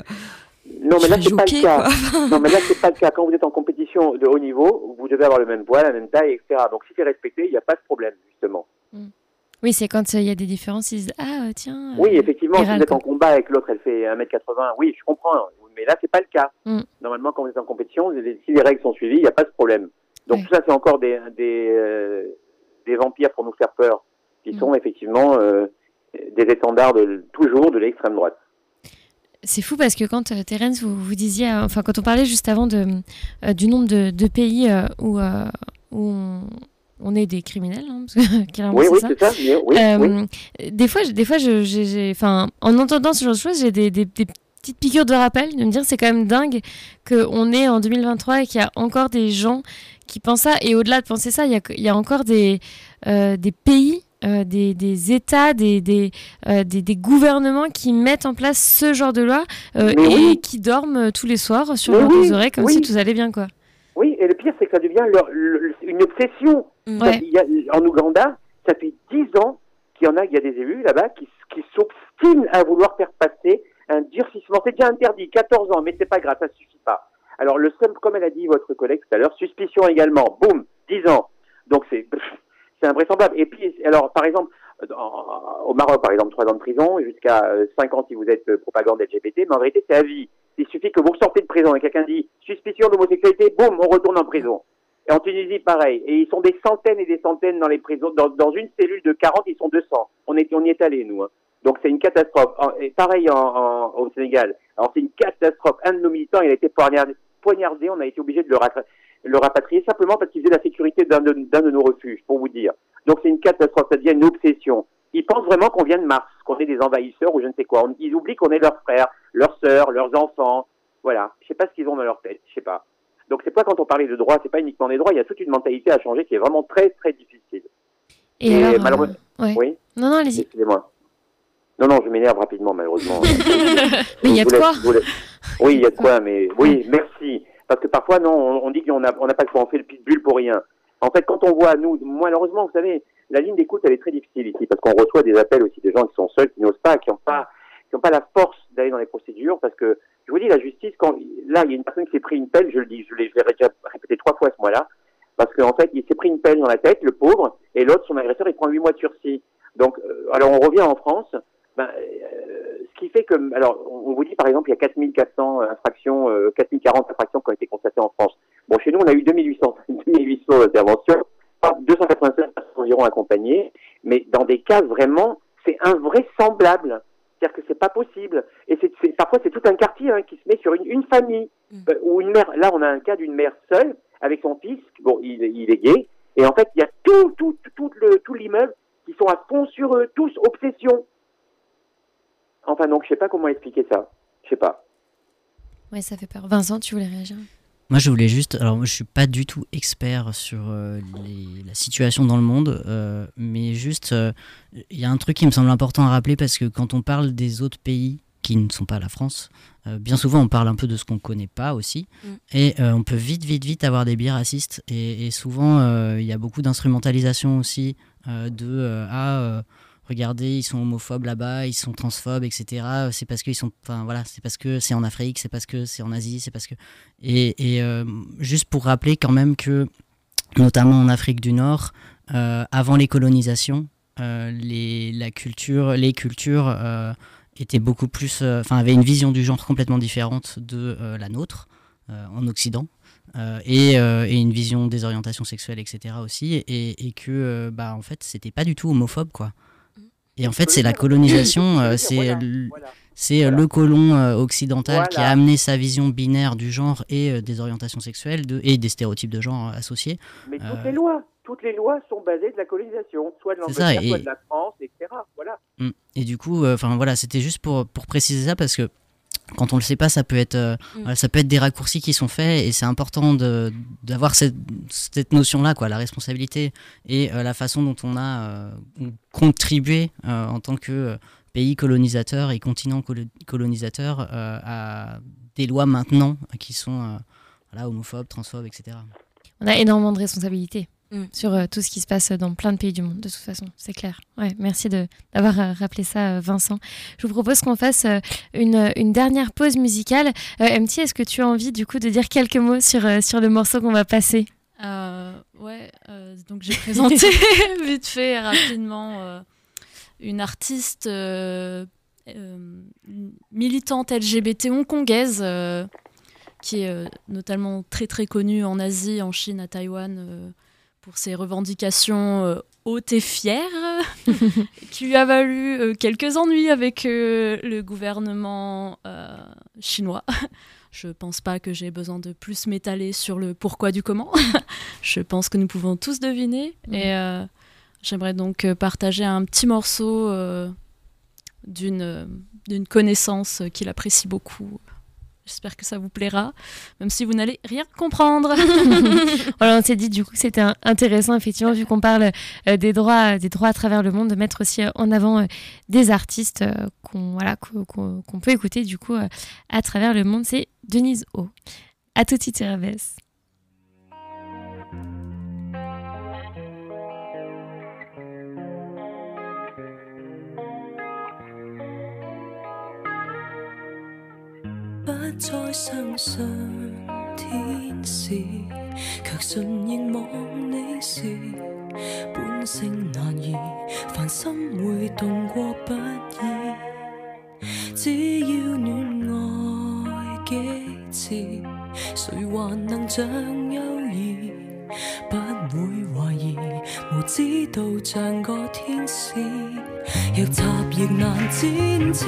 Non, mais je là, c'est pas le cas. non, mais là, c'est pas le cas. Quand vous êtes en compétition de haut niveau, vous devez avoir le même poids, la même taille, etc. Donc, si c'est respecté, il n'y a pas de problème, justement. Oui, c'est quand euh, il y a des différences, ils disent Ah, tiens. Oui, euh, effectivement, ils si vous êtes en combat avec l'autre, elle fait 1m80, oui, je comprends. Mais là, c'est pas le cas. Mm. Normalement, quand vous êtes en compétition, si les règles sont suivies, il n'y a pas de problème. Donc, tout ça, c'est encore des, des, euh, des vampires pour nous faire peur, qui Mm. sont effectivement euh, des étendards de, toujours de l'extrême droite. C'est fou parce que quand euh, Terence, vous, vous disiez, euh, enfin quand on parlait juste avant de, euh, du nombre de, de pays euh, où, où on, on est des criminels, hein, parce que Oui, c'est oui, ça. c'est ça, oui, Des fois, des fois, je, en entendant ce genre de choses, j'ai des, des- des petites piqûres de rappel de me dire c'est quand même dingue qu'on est en 2023 et qu'il y a encore des gens qui pensent ça. Et au-delà de penser ça, il y a, il y a encore des, euh, des pays euh, des, des, États, des, des, euh, des, des, gouvernements qui mettent en place ce genre de loi euh, et oui. qui dorment tous les soirs sur Mais leurs oui, oreilles comme oui. si tout allait bien, quoi. Oui, et le pire, c'est que ça devient leur- le- une obsession. Ouais. Il y a, en Ouganda, ça fait dix ans qu'il y en a, il y a des élus là-bas qui, qui s'obstinent à vouloir faire passer un durcissement. C'est déjà interdit, 14 ans, mais c'est pas grave, ça suffit pas. Alors le seul, comme elle a dit votre collègue tout à l'heure, suspicion également, boum, 10 ans. Donc c'est c'est invraisemblable. Et puis, alors par exemple, dans- au Maroc, par exemple, 3 ans de prison, jusqu'à euh, 5 ans si vous êtes euh, propagande LGBT, mais en vérité c'est à vie. Il suffit que vous sortez de prison et quelqu'un dit suspicion d'homosexualité, boum, on retourne en prison. Et en Tunisie, pareil. Et ils sont des centaines et des centaines dans les prisons. Dans, une cellule de 40, ils sont 200. On, on y est allé, nous. hein. Donc c'est une catastrophe. Et pareil en, en- au Sénégal. Alors c'est une catastrophe. Un de nos militants, il a été poignardé. poignardé. On a été obligé de le, rattra- le rapatrier simplement parce qu'il faisait la sécurité d'un de, nos refuges, pour vous dire. Donc c'est une catastrophe. Ça devient une obsession. Ils pensent vraiment qu'on vient de Mars, qu'on est des envahisseurs ou je ne sais quoi. Ils oublient qu'on est leurs frères, leurs sœurs, leurs enfants. Voilà. Je sais pas ce qu'ils ont dans leur tête. Je sais pas. Donc c'est pas quand on parlait de droit, c'est pas uniquement des droits. Il y a toute une mentalité à changer qui est vraiment très très difficile. Et, alors, euh, malheureusement, ouais. oui. Non, non, allez-y. Excusez-moi. Non, non, je m'énerve rapidement, malheureusement. Mais il y a de quoi. Oui, il y a de quoi, mais oui, merci. Parce que parfois, non, on, on dit qu'on n'a on pas le choix, on fait le pitbull pour rien. En fait, quand on voit, nous, malheureusement, vous savez, la ligne d'écoute, elle est très difficile ici, parce qu'on reçoit des appels aussi de gens qui sont seuls, qui n'osent pas, qui n'ont pas, qui n'ont pas la force d'aller dans les procédures, parce que, je vous dis, la justice, quand, là, il y a une personne qui s'est pris une pelle, je le dis, je l'ai déjà répété trois fois ce mois-là, parce qu'en fait, il s'est pris une pelle dans la tête, le pauvre, et l'autre, son agresseur, il prend huit mois de sursis. Donc, euh, alors on revient en France, ben, euh, ce qui fait que, alors, on vous dit par exemple, il y a 4400 infractions, euh, 4040 infractions qui ont été constatées en France. Bon, chez nous, on a eu 2800, 2800 interventions, 296 personnes environ accompagnées, mais dans des cas vraiment, c'est invraisemblable. C'est-à-dire que c'est pas possible. Et c'est, parfois, c'est tout un quartier hein, qui se met sur une, une famille euh, ou une mère. Là, on a un cas d'une mère seule avec son fils. Bon, il, il est gay. Et en fait, il y a tout, tout, tout, le, tout l'immeuble qui sont à fond sur eux, tous obsession. Enfin, donc, je sais pas comment expliquer ça. Je sais pas. Ouais, ça fait peur. Vincent, tu voulais réagir? Moi, je voulais juste. Alors, moi, je suis pas du tout expert sur euh, les- la situation dans le monde, euh, mais juste, euh, il y a un truc qui me semble important à rappeler parce que quand on parle des autres pays qui ne sont pas la France, euh, bien souvent on parle un peu de ce qu'on connaît pas aussi, Mm. et euh, on peut vite, vite, vite avoir des biais racistes, et, et souvent euh, il y a beaucoup d'instrumentalisation aussi euh, de euh, ah. Regardez, ils sont homophobes là-bas, ils sont transphobes, etc. C'est parce qu'ils sont, enfin voilà, c'est parce que c'est en Afrique, c'est parce que c'est en Asie, c'est parce que et, euh, juste pour rappeler quand même que, notamment en Afrique du Nord, euh, avant les colonisations, euh, les, la culture, les cultures étaient beaucoup plus, enfin avaient une vision du genre complètement différente de la nôtre en Occident. Et, une vision des orientations sexuelles, etc. aussi, et, que, bah, en fait, c'était pas du tout homophobe, quoi. Et en fait, c'est la colonisation, euh, c'est le- c'est le colon euh, occidental qui a amené sa vision binaire du genre et euh, des orientations sexuelles de, et des stéréotypes de genre associés. Mais toutes Euh, les lois, toutes les lois sont basées de la colonisation, soit de l'Angleterre, soit de la France, etc. Voilà. Mm. Et du coup, euh, enfin voilà, c'était juste pour, pour préciser ça parce que quand on le sait pas, ça peut être, euh, Mm. voilà, ça peut être des raccourcis qui sont faits et c'est important de- d'avoir cette, cette notion-là, quoi, la responsabilité et euh, la façon dont on a euh, contribué euh, en tant que pays colonisateur et continent colo- colonisateur euh, à des lois maintenant qui sont euh, voilà, homophobes, transphobes, etc. On a énormément de responsabilités Mm. sur euh, tout ce qui se passe dans plein de pays du monde, de toute façon, c'est clair. Ouais, merci de- d'avoir euh, rappelé ça, euh, Vincent. Je vous propose qu'on fasse euh, une, une dernière pause musicale. Euh, MT, est-ce que tu as envie du coup de dire quelques mots sur, euh, sur le morceau qu'on va passer? Euh, ouais, euh, donc j'ai présenté vite fait rapidement euh, une artiste euh, euh, militante LGBT hongkongaise euh, qui est euh, notamment très très connue en Asie, en Chine, à Taïwan euh, pour ses revendications euh, hautes et fières, qui lui a valu euh, quelques ennuis avec euh, le gouvernement chinois. Je pense pas que j'ai besoin de plus m'étaler sur le pourquoi du comment. Je pense que nous pouvons tous deviner. Mhm. Et euh, j'aimerais donc partager un petit morceau euh, d'une d'une connaissance qu'il apprécie beaucoup. J'espère que ça vous plaira, même si vous n'allez rien comprendre. voilà, on s'est dit du coup que c'était intéressant, effectivement, vu qu'on parle euh, des, droits, des droits à travers le monde, de mettre aussi euh, en avant euh, des artistes qu'on voilà, qu'on peut écouter du coup à travers le monde. C'est Denise O. À tout de suite, 不再相信天使，却信凝望你时，本性难移，凡心会动过不易。只要恋爱几次，谁还能像幼儿？不会知道像个天使若插亦难展翅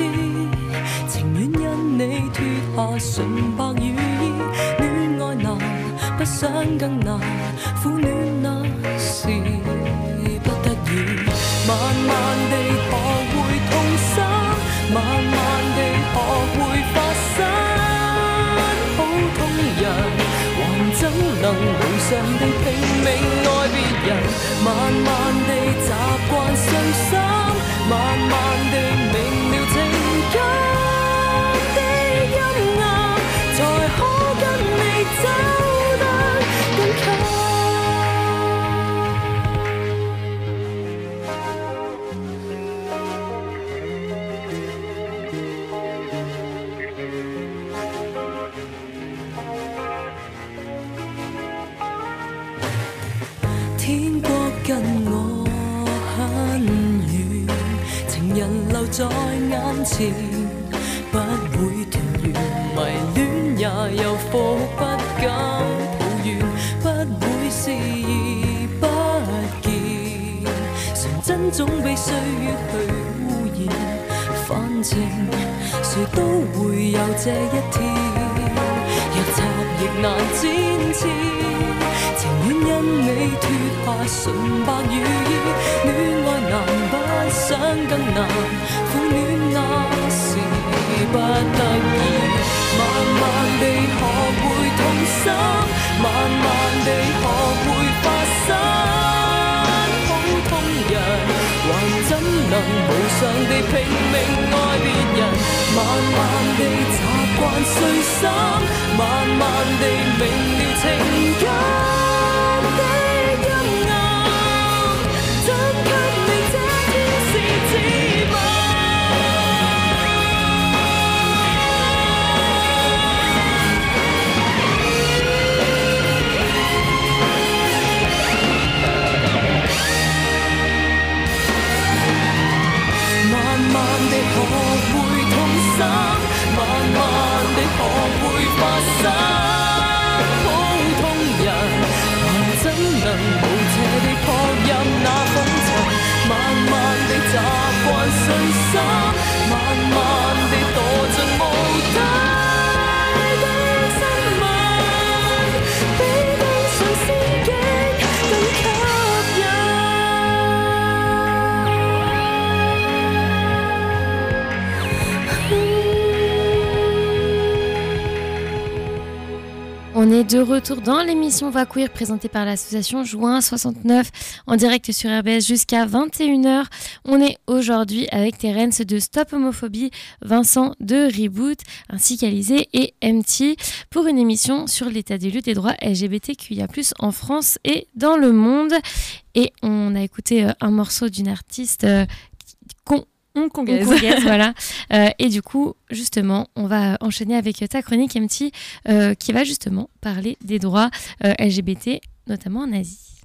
情愿因你脱下纯白雨衣恋爱难不想更难。苦恋那是不得已慢慢地学会痛心慢慢地学会发生。普通人还怎能无常地拼命爱？慢慢不會團圓，迷戀也有福，不敢抱怨，不會視而不見，純真總被歲月去污染，反正誰都會有這一天，若插亦難展翅，情願因你脱下純白雨衣，戀愛難不想更難，苦戀那時不得已，慢慢地學會痛心，慢慢地學會發生。普通人還怎能無常地拼命愛別人？慢慢地習慣碎心，慢慢地明了情感学会痛心，慢慢地学会发生。普通人还怎能无邪地撲入那風塵？慢慢地习惯信心，On est de retour dans l'émission Va présentée par l'association Juin 69 en direct sur RBS jusqu'à 21h. On est aujourd'hui avec Terence de Stop Homophobie, Vincent de Reboot ainsi qu'Alizé et MT pour une émission sur l'état des lieux des droits LGBTQIA+, en France et dans le monde. Et on a écouté euh, un morceau d'une artiste euh, qu'on Hongkongaise. hongkongaise, voilà. Euh, et du coup, justement, on va enchaîner avec ta chronique, MT, euh, qui va justement parler des droits euh, LGBT, notamment en Asie.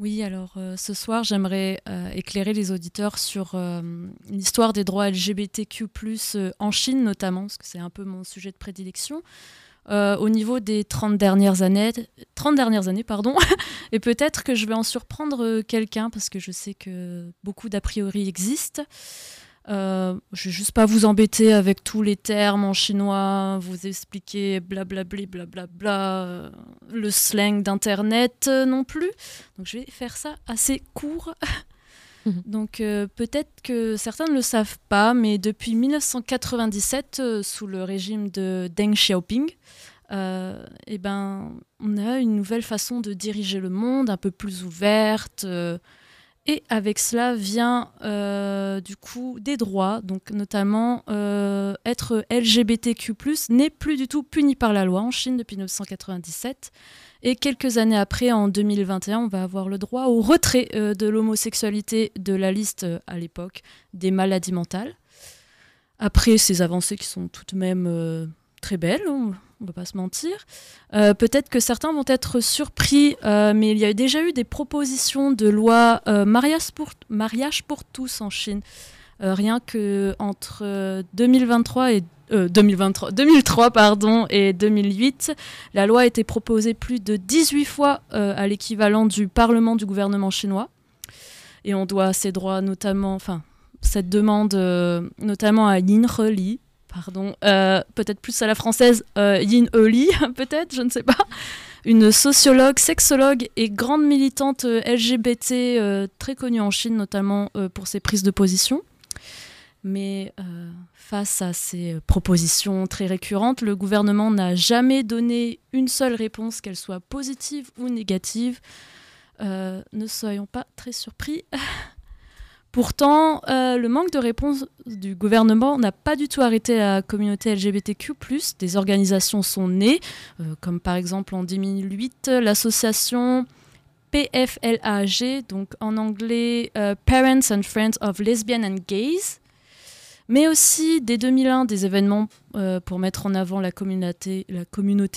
Oui, alors euh, ce soir, j'aimerais euh, éclairer les auditeurs sur euh, l'histoire des droits LGBTQ, euh, en Chine notamment, parce que c'est un peu mon sujet de prédilection. Euh, au niveau des 30 dernières années, 30 dernières années pardon, et peut-être que je vais en surprendre quelqu'un parce que je sais que beaucoup d'a priori existent. Euh, je vais juste pas vous embêter avec tous les termes en chinois, vous expliquer blablabli, blablabla, euh, le slang d'internet euh, non plus. Donc je vais faire ça assez court. Donc euh, peut-être que certains ne le savent pas, mais depuis 1997, euh, sous le régime de Deng Xiaoping, eh ben, on a une nouvelle façon de diriger le monde, un peu plus ouverte. Et avec cela vient euh, du coup des droits, donc notamment euh, être LGBTQ+ n'est plus du tout puni par la loi en Chine depuis 1997. Et quelques années après, en 2021, on va avoir le droit au retrait euh, de l'homosexualité de la liste à l'époque des maladies mentales. Après ces avancées qui sont tout de même très belles, on ne va pas se mentir, euh, peut-être que certains vont être surpris, euh, mais il y a déjà eu des propositions de loi euh, mariage, pour, tous en Chine. Rien que entre euh, 2023 et euh, 2023, 2003 pardon, et 2008, la loi a été proposée plus de 18 fois à l'équivalent du Parlement du gouvernement chinois. Et on doit ces droits notamment, enfin, cette demande notamment à Yin He pardon, euh, peut-être plus à la française, euh, Yin He peut-être, je ne sais pas, une sociologue, sexologue et grande militante euh, LGBT très connue en Chine, notamment pour ses prises de position. Mais face à ces propositions très récurrentes, le gouvernement n'a jamais donné une seule réponse, qu'elle soit positive ou négative. Ne soyons pas très surpris. Pourtant, euh, le manque de réponse du gouvernement n'a pas du tout arrêté la communauté LGBTQ+. Des organisations sont nées, euh, comme par exemple en 2008 l'association PFLAG, donc en anglais euh, Parents and Friends of Lesbian and Gays, mais aussi dès 2001 des événements euh, pour mettre en avant la communauté,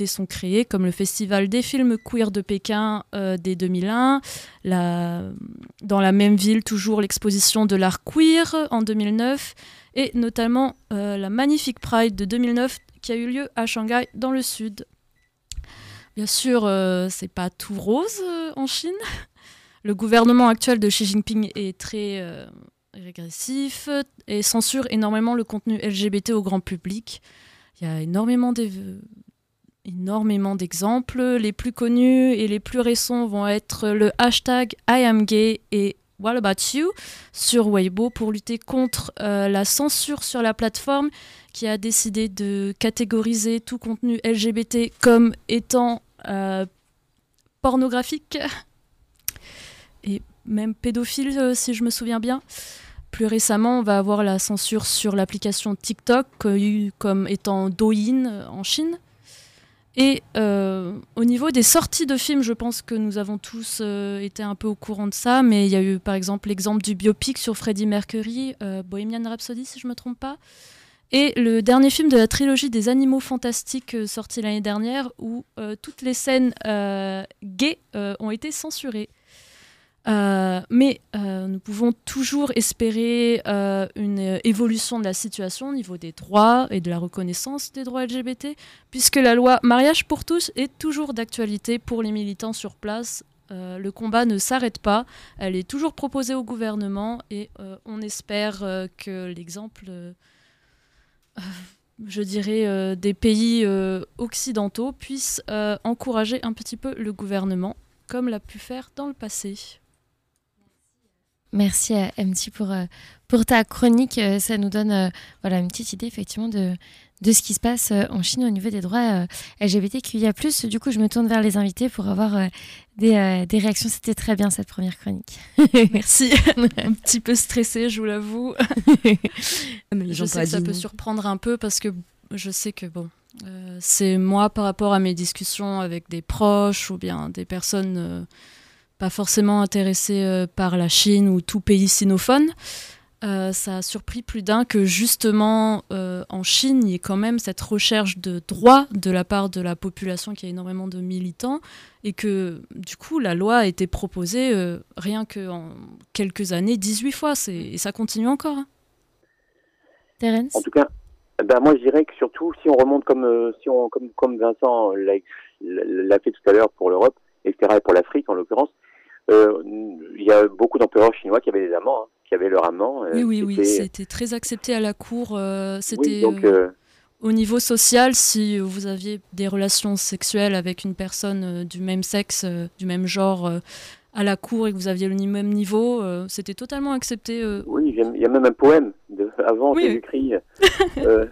sont créés, comme le Festival des films queer de Pékin euh, dès 2001, la, dans la même ville toujours l'exposition de l'art queer en 2009, et notamment euh, la magnifique Pride de 2009 qui a eu lieu à Shanghai dans le sud. Bien sûr, c'est pas tout rose en Chine. Le gouvernement actuel de Xi Jinping est très régressif et censure énormément le contenu LGBT au grand public. Il y a énormément d'exemples. Les plus connus et les plus récents vont être le hashtag I am gay et What about you sur Weibo pour lutter contre euh, la censure sur la plateforme qui a décidé de catégoriser tout contenu LGBT comme étant euh, pornographique et même pédophile euh, si je me souviens bien. Plus récemment, on va avoir la censure sur l'application TikTok comme étant Douyin euh, en Chine. Et euh, au niveau des sorties de films, je pense que nous avons tous euh, été un peu au courant de ça, mais il y a eu par exemple l'exemple du biopic sur Freddie Mercury, Bohemian Rhapsody si je ne me trompe pas, et le dernier film de la trilogie des Animaux Fantastiques sorti l'année dernière, où toutes les scènes gays ont été censurées. Euh, mais euh, nous pouvons toujours espérer euh, une évolution de la situation au niveau des droits et de la reconnaissance des droits LGBT, puisque la loi mariage pour tous est toujours d'actualité pour les militants sur place. Le combat ne s'arrête pas, elle est toujours proposée au gouvernement et on espère que l'exemple, je dirais, des pays occidentaux puisse encourager un petit peu le gouvernement, comme l'a pu faire dans le passé. Merci à MT pour, euh, pour ta chronique. Euh, Ça nous donne euh, voilà, une petite idée effectivement de, de ce qui se passe en Chine au niveau des droits LGBTQIA. Du coup, je me tourne vers les invités pour avoir des, des réactions. C'était très bien cette première chronique. Merci. un petit peu stressée, je vous l'avoue. Je sais que ça peut surprendre un peu parce que je sais que bon, euh, c'est moi par rapport à mes discussions avec des proches ou bien des personnes euh, pas forcément intéressées euh, par la Chine ou tout pays sinophone. euh, ça a surpris plus d'un que justement euh, en Chine, il y ait quand même cette recherche de droits de la part de la population qui a énormément de militants et que du coup la loi a été proposée euh, rien qu'en quelques années, 18 fois, et ça continue encore. hein. Terence? En tout cas, ben moi je dirais que surtout si on remonte comme euh, si on comme comme Vincent l'a fait tout à l'heure pour l'Europe, etc. et pour l'Afrique en l'occurrence, il y a beaucoup d'empereurs chinois qui avaient des amants, hein, qui avaient leur amant. euh, Oui, oui, oui, était- c'était très accepté à la cour. euh, c'était euh, euh, au niveau social, si vous aviez des relations sexuelles avec une personne euh, du même sexe, euh, du même genre, euh, à la cour et que vous aviez le même niveau, euh, c'était totalement accepté. euh. Oui, il y a- même un poème de, avant Oui, oui. Euh,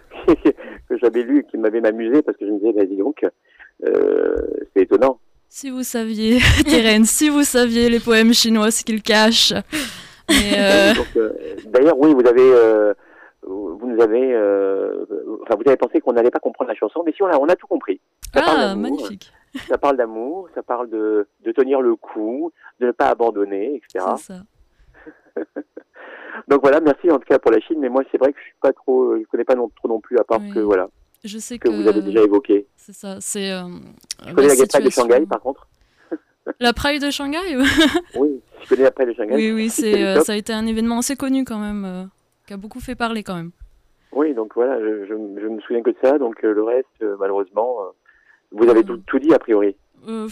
que j'avais lu et qui m'avait amusé parce que je me disais, vas-y donc, euh, c'est étonnant. Si vous saviez, Terence, si vous saviez les poèmes chinois, ce qu'ils cachent. Euh, euh, D'ailleurs, oui, vous avez, euh, vous nous avez, euh, enfin, vous avez pensé qu'on n'allait pas comprendre la chanson, mais si on a, on a tout compris. Ça ah, magnifique. Ça parle d'amour, ça parle de, de tenir le coup, de ne pas abandonner, etc. C'est ça. Donc voilà, merci en tout cas pour la Chine, mais moi c'est vrai que je suis pas trop, je connais pas non, trop non plus à part Oui. que voilà Je sais que, que, vous avez déjà évoqué. C'est ça, c'est. euh, Je connais la Pride de Shanghai par contre? La Pride de Shanghai Oui, je connais la Pride de Shanghai? Oui, oui, c'est, euh, ça a été un événement assez connu quand même, euh, qui a beaucoup fait parler quand même. Oui, donc voilà, je, je, je me souviens que de ça, donc le reste, malheureusement, vous avez tout, tout dit a priori. Euh,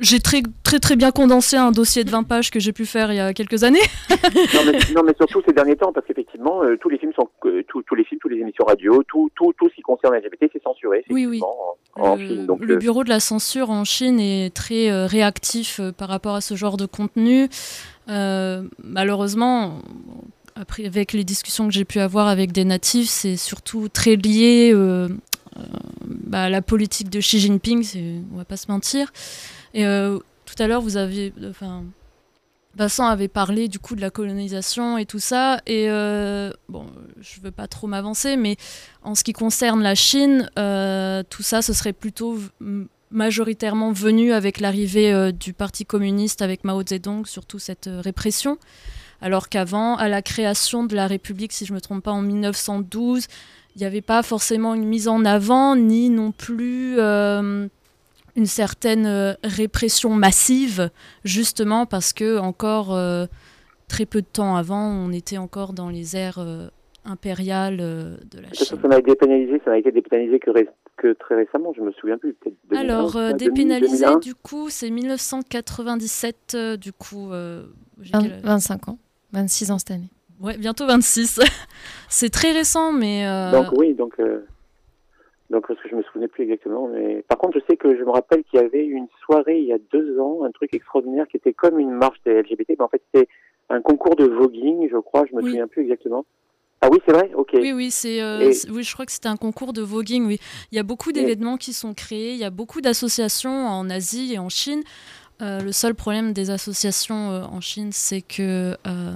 j'ai très, très très bien condensé un dossier de 20 pages que j'ai pu faire il y a quelques années. non, mais, non, mais surtout ces derniers temps, parce qu'effectivement, euh, tous les films sont, euh, tous, tous les films, toutes les émissions radio, tout, tout, tout ce qui concerne LGBT, c'est censuré, Oui, oui. effectivement, en, en Chine. Donc, le euh, bureau de la censure en Chine est très euh, réactif par rapport à ce genre de contenu. Malheureusement, après, avec les discussions que j'ai pu avoir avec des natifs, c'est surtout très lié bah, à la politique de Xi Jinping, on va pas se mentir. Et euh, tout à l'heure, vous aviez, enfin, Vincent avait parlé du coup de la colonisation et tout ça. Et euh, bon, je veux pas trop m'avancer, mais en ce qui concerne la Chine, euh, tout ça, ce serait plutôt majoritairement venu avec l'arrivée euh, du Parti communiste avec Mao Zedong, surtout cette répression. Alors qu'avant, à la création de la République, si je ne me trompe pas, en 1912, il n'y avait pas forcément une mise en avant, ni non plus une certaine euh, répression massive, justement parce que encore euh, très peu de temps avant, on était encore dans les ères euh, impériales euh, de la Chine. ça n'a été dépénalisé, ça n'a été dépénalisé que, ré- que très récemment, je me souviens plus. peut-être 2001, Alors, euh, 2000, dépénalisé, 2001. du coup, c'est 1997, euh, du coup. euh, j'ai Vingt- quel âge? 25 ans, 26 ans cette année. Ouais, bientôt 26. c'est très récent, mais. euh, Donc oui, donc euh, donc parce que je me souvenais plus exactement, mais par contre je sais que je me rappelle qu'il y avait une soirée il y a deux ans, un truc extraordinaire qui était comme une marche des LGBT, mais en fait c'était un concours de voguing, je crois, je me Oui. souviens plus exactement. Ah oui, c'est vrai, ok. Oui, oui, c'est, euh, Et- c'est- oui, je crois que c'était un concours de voguing. Oui, il y a beaucoup d'événements qui sont créés. Il y a beaucoup d'associations en Asie et en Chine. Euh, le seul problème des associations euh, en Chine, c'est que euh,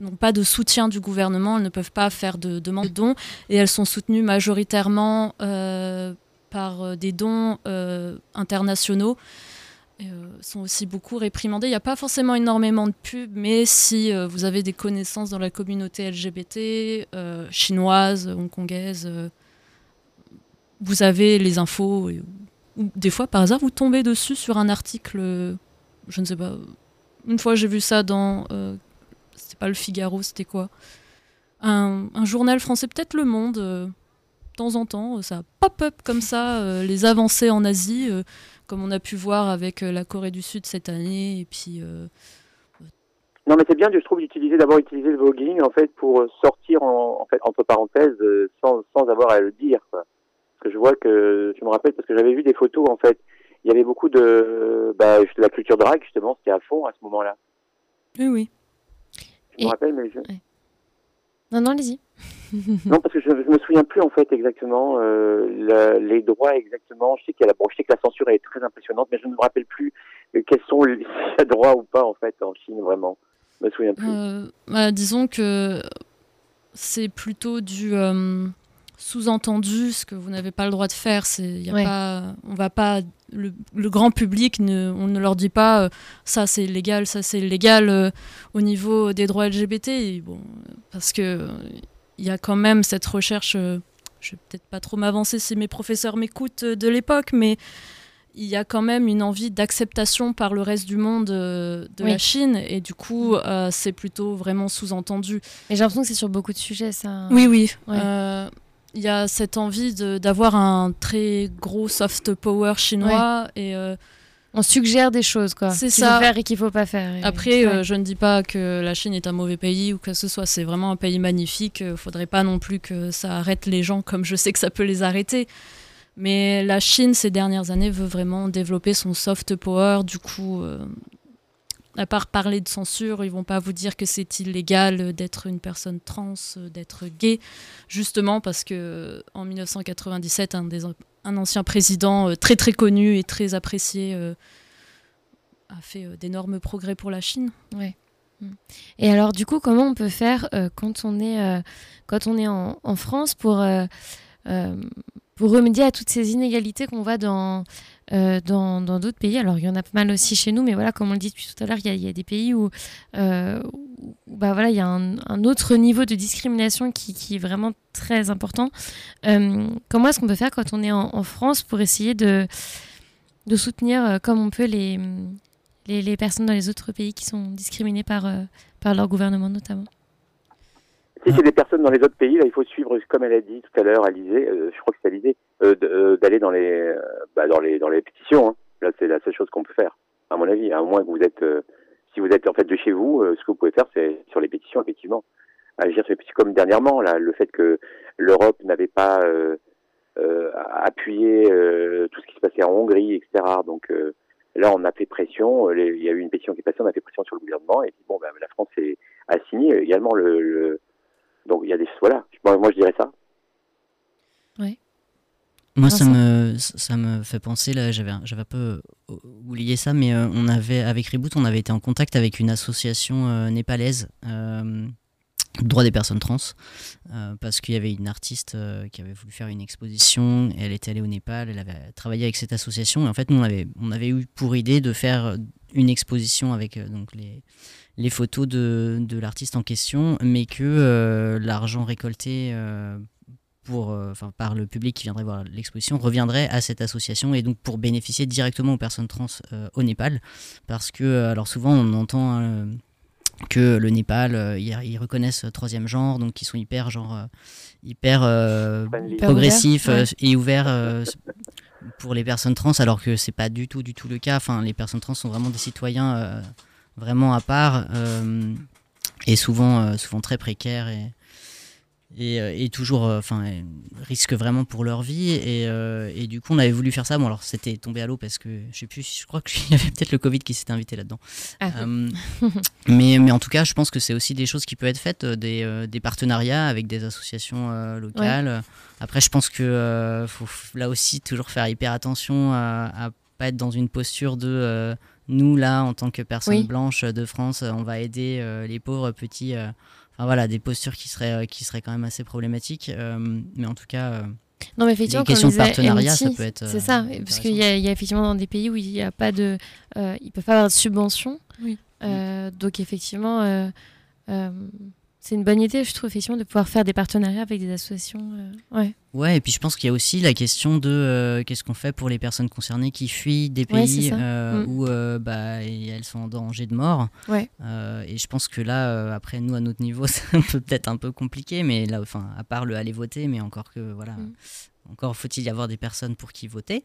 n'ont pas de soutien du gouvernement. Elles ne peuvent pas faire de demande de dons et elles sont soutenues majoritairement euh, par euh, des dons euh, internationaux. Sont aussi beaucoup réprimandés. Il n'y a pas forcément énormément de pubs, mais si vous avez des connaissances dans la communauté LGBT, chinoise, hongkongaise, vous avez les infos. ou des fois, par hasard, vous tombez dessus sur un article, je ne sais pas. Une fois, j'ai vu ça dans. C'était pas le Figaro, c'était quoi? Un, un journal français, peut-être Le Monde. euh, de temps en temps, euh, ça pop-up comme ça, euh, les avancées en Asie, euh, comme on a pu voir avec la Corée du Sud cette année, et puis Non, mais c'est bien, je trouve, d'utiliser d'abord utiliser le voguing en fait pour sortir en, en fait entre parenthèses sans, sans avoir à le dire. Quoi. Parce que je vois que je me rappelle parce que j'avais vu des photos en fait. Il y avait beaucoup de bah, la culture drague justement, c'était à fond à ce moment-là. Oui, oui. Je me rappelle, mais je... Non, non, allez-y. non parce que je, je me souviens plus en fait exactement euh, la- les droits exactement. Je sais qu'il y a la bon, je sais que la censure est très impressionnante, mais je ne me rappelle plus euh, quels sont les s'il y a droit ou pas en fait en Chine vraiment. Je me souviens plus. Euh, bah, disons que c'est plutôt du euh, sous-entendu, ce que vous n'avez pas le droit de faire. C'est, y a Ouais. pas, on va pas, le, le grand public, ne, on ne leur dit pas euh, ça c'est illégal, ça c'est illégal euh, au niveau des droits LGBT. Et bon, parce que euh, il y a quand même cette recherche. euh, je vais peut-être pas trop m'avancer si mes professeurs m'écoutent euh, de l'époque, mais il y a quand même une envie d'acceptation par le reste du monde de Oui. la Chine et du coup euh, c'est plutôt vraiment sous-entendu. Et j'ai l'impression que c'est sur beaucoup de sujets ça. Oui oui. Ouais. Euh, Il y a cette envie de- d'avoir un très gros soft power chinois et euh, On suggère des choses quoi. C'est qu'il ça. faut faire et qu'il faut pas faire. Et- Après, Ouais. euh, je ne dis pas que la Chine est un mauvais pays ou que ce soit. C'est vraiment un pays magnifique. Il faudrait pas non plus que ça arrête les gens comme je sais que ça peut les arrêter. Mais la Chine, ces dernières années, veut vraiment développer son soft power. Du coup, euh, à part parler de censure, ils vont pas vous dire que c'est illégal d'être une personne trans, d'être gay, justement parce que en 1997, un, ancien président très très connu et très apprécié a fait d'énormes progrès pour la Chine. Et alors, du coup, comment on peut faire euh, quand on est, euh, quand on est en, France pour, euh, pour remédier à toutes ces inégalités qu'on voit dans dans d'autres pays Alors, il y en a pas mal aussi chez nous, mais voilà, comme on le dit depuis tout à l'heure, il y, a des pays où, où bah, voilà, il y a un, autre niveau de discrimination qui, est vraiment très important. comment est-ce qu'on peut faire quand on est en, France pour essayer de, soutenir comme on peut les personnes dans les autres pays qui sont discriminées par, euh, leur gouvernement notamment? Si c'est des personnes dans les autres pays, il faut suivre, comme elle a dit tout à l'heure, Alizé, euh, je crois que c'est Alizé, euh, d'aller dans les, euh, bah, dans les, dans les pétitions. Hein. Là, c'est la seule chose qu'on peut faire, à mon avis. À moins que vous êtes, euh, si vous êtes en fait de chez vous, ce que vous pouvez faire, c'est sur les pétitions, effectivement. Agir sur les comme dernièrement, là, le fait que l'Europe n'avait pas appuyé tout ce qui se passait en Hongrie, etc. Donc, Là, on a fait pression. Il y a eu une pétition qui est passée, on a fait pression sur le gouvernement. Et puis, bon, ben, la France a signé également le, le, Donc, il y a des. Voilà. Moi, moi je dirais ça. Oui. Moi, ça me, ça me fait penser, là, j'avais un peu oublié ça, mais euh, on avait, avec Reboot, on avait été en contact avec une association euh, népalaise euh, droit des personnes trans, euh, parce qu'il y avait une artiste euh, qui avait voulu faire une exposition, et elle était allée au Népal, elle avait travaillé avec cette association, et en fait, nous, on avait, on avait eu pour idée de faire une exposition avec euh, donc les, les photos de, de l'artiste en question, mais que euh, l'argent récolté pour, enfin, par le public qui viendrait voir l'exposition reviendrait à cette association, et donc pour bénéficier directement aux personnes trans au Népal, parce que, alors souvent, on entend... Hein, que le Népal, euh, ils, reconnaissent troisième genre, donc ils sont hyper genre euh, hyper euh, progressifs ouvert, ouais. et ouverts pour les personnes trans, alors que c'est pas du tout du tout le cas. Enfin, les personnes trans sont vraiment des citoyens vraiment à part et souvent souvent très précaires et et, et, toujours enfin euh, risquent vraiment pour leur vie et, euh, et, du coup on avait voulu faire ça bon alors c'était tombé à l'eau parce que je sais plus je crois qu'il y avait peut-être le Covid qui s'était invité là-dedans ah. euh, mais, mais en tout cas je pense que c'est aussi des choses qui peuvent être faites des, des partenariats avec des associations locales ouais. après je pense que faut là aussi toujours faire hyper attention à, à pas être dans une posture de nous là en tant que personnes oui. blanches de France on va aider les pauvres petits Enfin, voilà, des postures qui seraient, qui seraient quand même assez problématiques. Euh, mais en tout cas, euh, non, mais effectivement, les questions de partenariat, ça peut être. C'est ça, parce qu'il y, y, a effectivement dans des pays où il n'y a pas de. Euh, ils ne peuvent pas avoir de subvention. Oui. Euh, donc, effectivement, euh, c'est une bonne idée, je trouve, effectivement, de pouvoir faire des partenariats avec des associations. ouais. Ouais, et puis je pense qu'il y a aussi la question de euh, qu'est-ce qu'on fait pour les personnes concernées qui fuient des pays ouais, euh, mm. où euh, bah, elles sont en danger de mort. Ouais. et je pense que là, après, nous, à notre niveau, c'est peut-être un peu compliqué, mais là, enfin, à part le aller voter, mais encore que, voilà. Mm. Encore faut-il y avoir des personnes pour qui voter.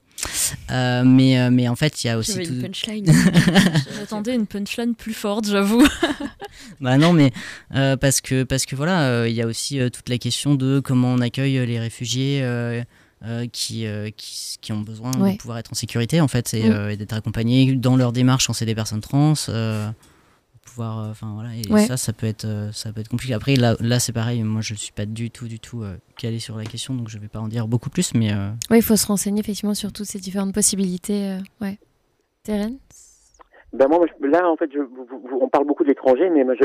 mais, mais en fait, il y a aussi. Tout... Une punchline. J'attendais une punchline plus forte, j'avoue. bah non, mais parce, que, parce que voilà, il y a aussi toute la question de comment on accueille les réfugiés. Euh, euh, qui, euh, qui, qui, ont besoin ouais. de pouvoir être en sécurité en fait et, mmh. d'être accompagnés dans leur démarche quand c'est des personnes trans pouvoir enfin voilà et ouais. ça ça peut être ça peut être compliqué après là, là c'est pareil moi je suis pas du tout du tout calé sur la question donc je vais pas en dire beaucoup plus mais oui il faut se renseigner effectivement sur toutes ces différentes possibilités ouais Terence? Ben moi, là, en fait, je, on parle beaucoup de l'étranger, mais moi, je,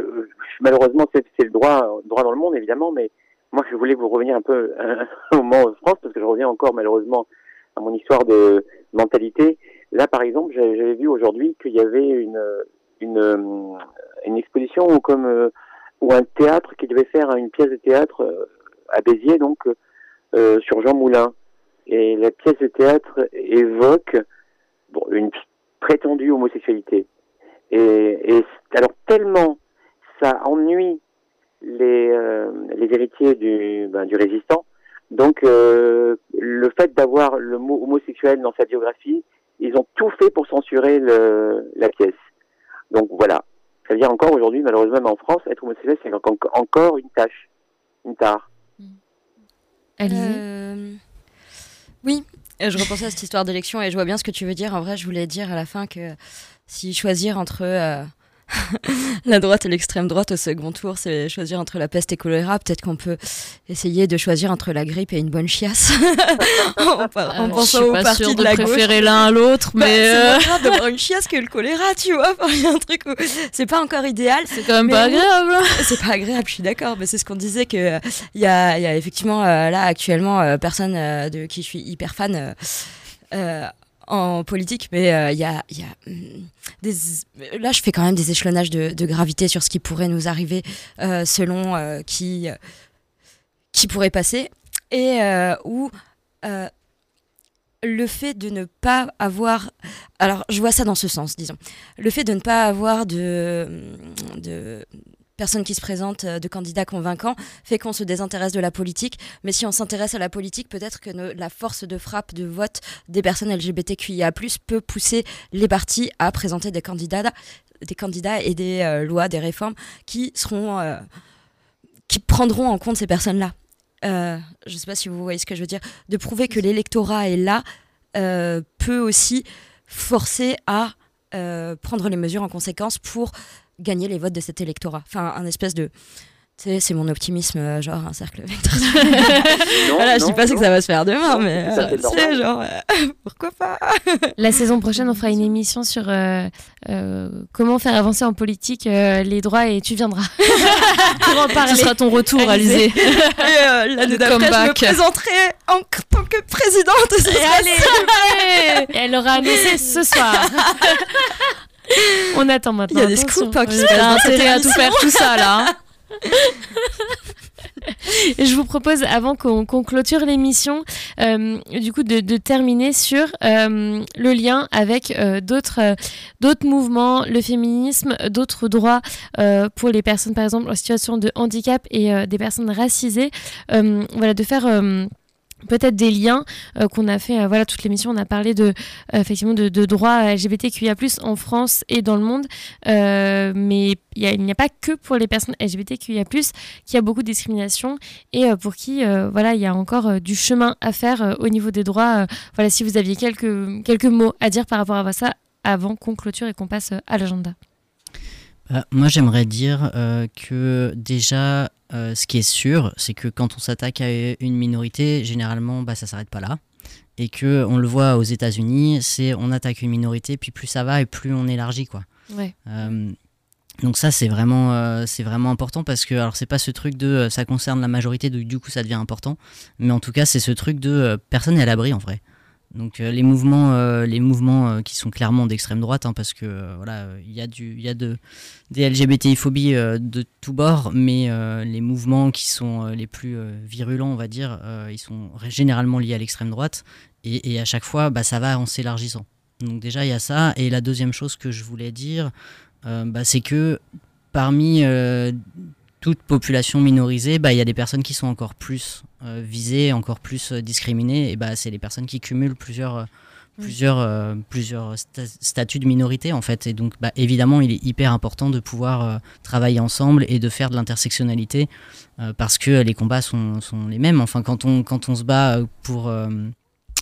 malheureusement, c'est le droit, droit dans le monde, évidemment, mais moi, je voulais vous revenir un peu au moment en France, parce que je reviens encore malheureusement à mon histoire de mentalité. Là, par exemple, j'avais vu aujourd'hui qu'il y avait une, une, une exposition ou comme ou un théâtre qui devait faire une pièce de théâtre à Béziers, donc euh, sur Jean Moulin. Et la pièce de théâtre évoque bon, une prétendue homosexualité. Et, et alors tellement ça ennuie les, euh, les héritiers du, ben, du résistant. Donc, euh, le fait d'avoir le mot homosexuel dans sa biographie, ils ont tout fait pour censurer le, la pièce. Donc voilà. Ça veut dire encore aujourd'hui, malheureusement, même en France, être homosexuel, c'est encore une tâche, une tare. Euh... Oui, je repensais à cette histoire d'élection et je vois bien ce que tu veux dire. En vrai, je voulais dire à la fin que si choisir entre euh, la droite et l'extrême droite au second tour, c'est choisir entre la peste et choléra. Peut-être qu'on peut essayer de choisir entre la grippe et une bonne chiasse. en, par- en Euh, pensant aux sûre de de la préférer gauche. l'un à l'autre, Bah, mais, c'est euh, grave d'avoir une chiasse que le choléra, tu vois. Il y a un truc où c'est pas encore idéal. C'est quand même pas agréable. C'est pas agréable, je suis d'accord. Mais c'est ce qu'on disait que euh, il y a, il y a effectivement euh, là actuellement personne de qui je suis hyper fan. euh, en politique, mais euh, il y a, hum, des... là je fais quand même des échelonnages de, gravité sur ce qui pourrait nous arriver euh, selon euh, qui qui pourrait passer. Et où le fait de ne pas avoir alors je vois ça dans ce sens disons. Le fait de ne pas avoir de de personnes qui se présentent euh, de candidats convaincants fait qu'on se désintéresse de la politique mais si on s'intéresse à la politique peut-être que la force de frappe de vote des personnes LGBTQIA+ peut pousser les partis à présenter des candidats des candidats et des euh, lois des réformes qui seront euh, qui prendront en compte ces personnes-là. Je ne sais pas si vous voyez ce que je veux dire. De prouver que l'électorat est là peut aussi forcer à prendre les mesures en conséquence pour gagner les votes de cet électorat. Enfin, un espèce de... Tu sais, c'est mon optimisme, euh, genre un cercle vertueux. voilà, je dis non, pas c'est que non. ça va se faire demain, mais euh, c'est tu normal. sais, genre, euh, pourquoi pas? La saison prochaine, on fera une émission sur euh, euh, comment faire avancer en politique euh, les droits et tu viendras pour en parler. Ce sera ton retour, Alizé. Et euh, l'année d'après, je me présenterai en tant que présidente. Et allez. Et elle aura annoncé ce soir. On attend maintenant. Il y a des scoops, hein, qui se passent intérêt à tout faire tout ça là. hein. Et je vous propose, avant qu'on qu'on clôture l'émission, euh, du coup, de, de terminer sur euh, le lien avec euh, d'autres euh, d'autres mouvements, le féminisme, d'autres droits euh, pour les personnes, par exemple, en situation de handicap et euh, des personnes racisées. Euh, voilà, de faire euh, peut-être des liens euh, qu'on a fait euh, voilà toute l'émission on a parlé de euh, effectivement de, droits LGBTQIA+ en France et dans le monde. Euh, mais il n'y a pas que pour les personnes LGBTQIA+ qu'il y a beaucoup de discrimination et pour qui voilà il y a encore du chemin à faire au niveau des droits. Voilà si vous aviez quelques quelques mots à dire par rapport à ça avant qu'on clôture et qu'on passe à l'agenda. Bah, moi, j'aimerais dire que déjà, euh, ce qui est sûr, c'est que quand on s'attaque à une minorité, généralement, bah, ça s'arrête pas là. Et que on le voit aux États-Unis, c'est on attaque une minorité, puis plus ça va et plus on élargit, quoi. ouais Euh, donc ça c'est vraiment euh, c'est vraiment important parce que alors c'est pas ce truc de euh, ça concerne la majorité donc du coup ça devient important mais en tout cas c'est ce truc de euh, personne n'est à l'abri en vrai donc euh, les mouvements euh, les mouvements euh, qui sont clairement d'extrême droite hein, parce que voilà il y a du il y a de des LGBTI phobies euh, de tous bords mais les mouvements qui sont les plus virulents on va dire ils sont généralement liés à l'extrême droite et, à chaque fois bah, ça va en s'élargissant. Donc déjà il y a ça et la deuxième chose que je voulais dire bah, c'est que parmi toute population minorisée, bah, il y a des personnes qui sont encore plus euh, visées, encore plus euh, discriminées, et bah, c'est les personnes qui cumulent plusieurs, euh, Mm. plusieurs, euh, plusieurs sta- statuts de minorité en fait. Et donc bah, évidemment, il est hyper important de pouvoir euh, travailler ensemble et de faire de l'intersectionnalité euh, parce que les combats sont, sont les mêmes. Enfin, quand on, quand on se bat euh, pour...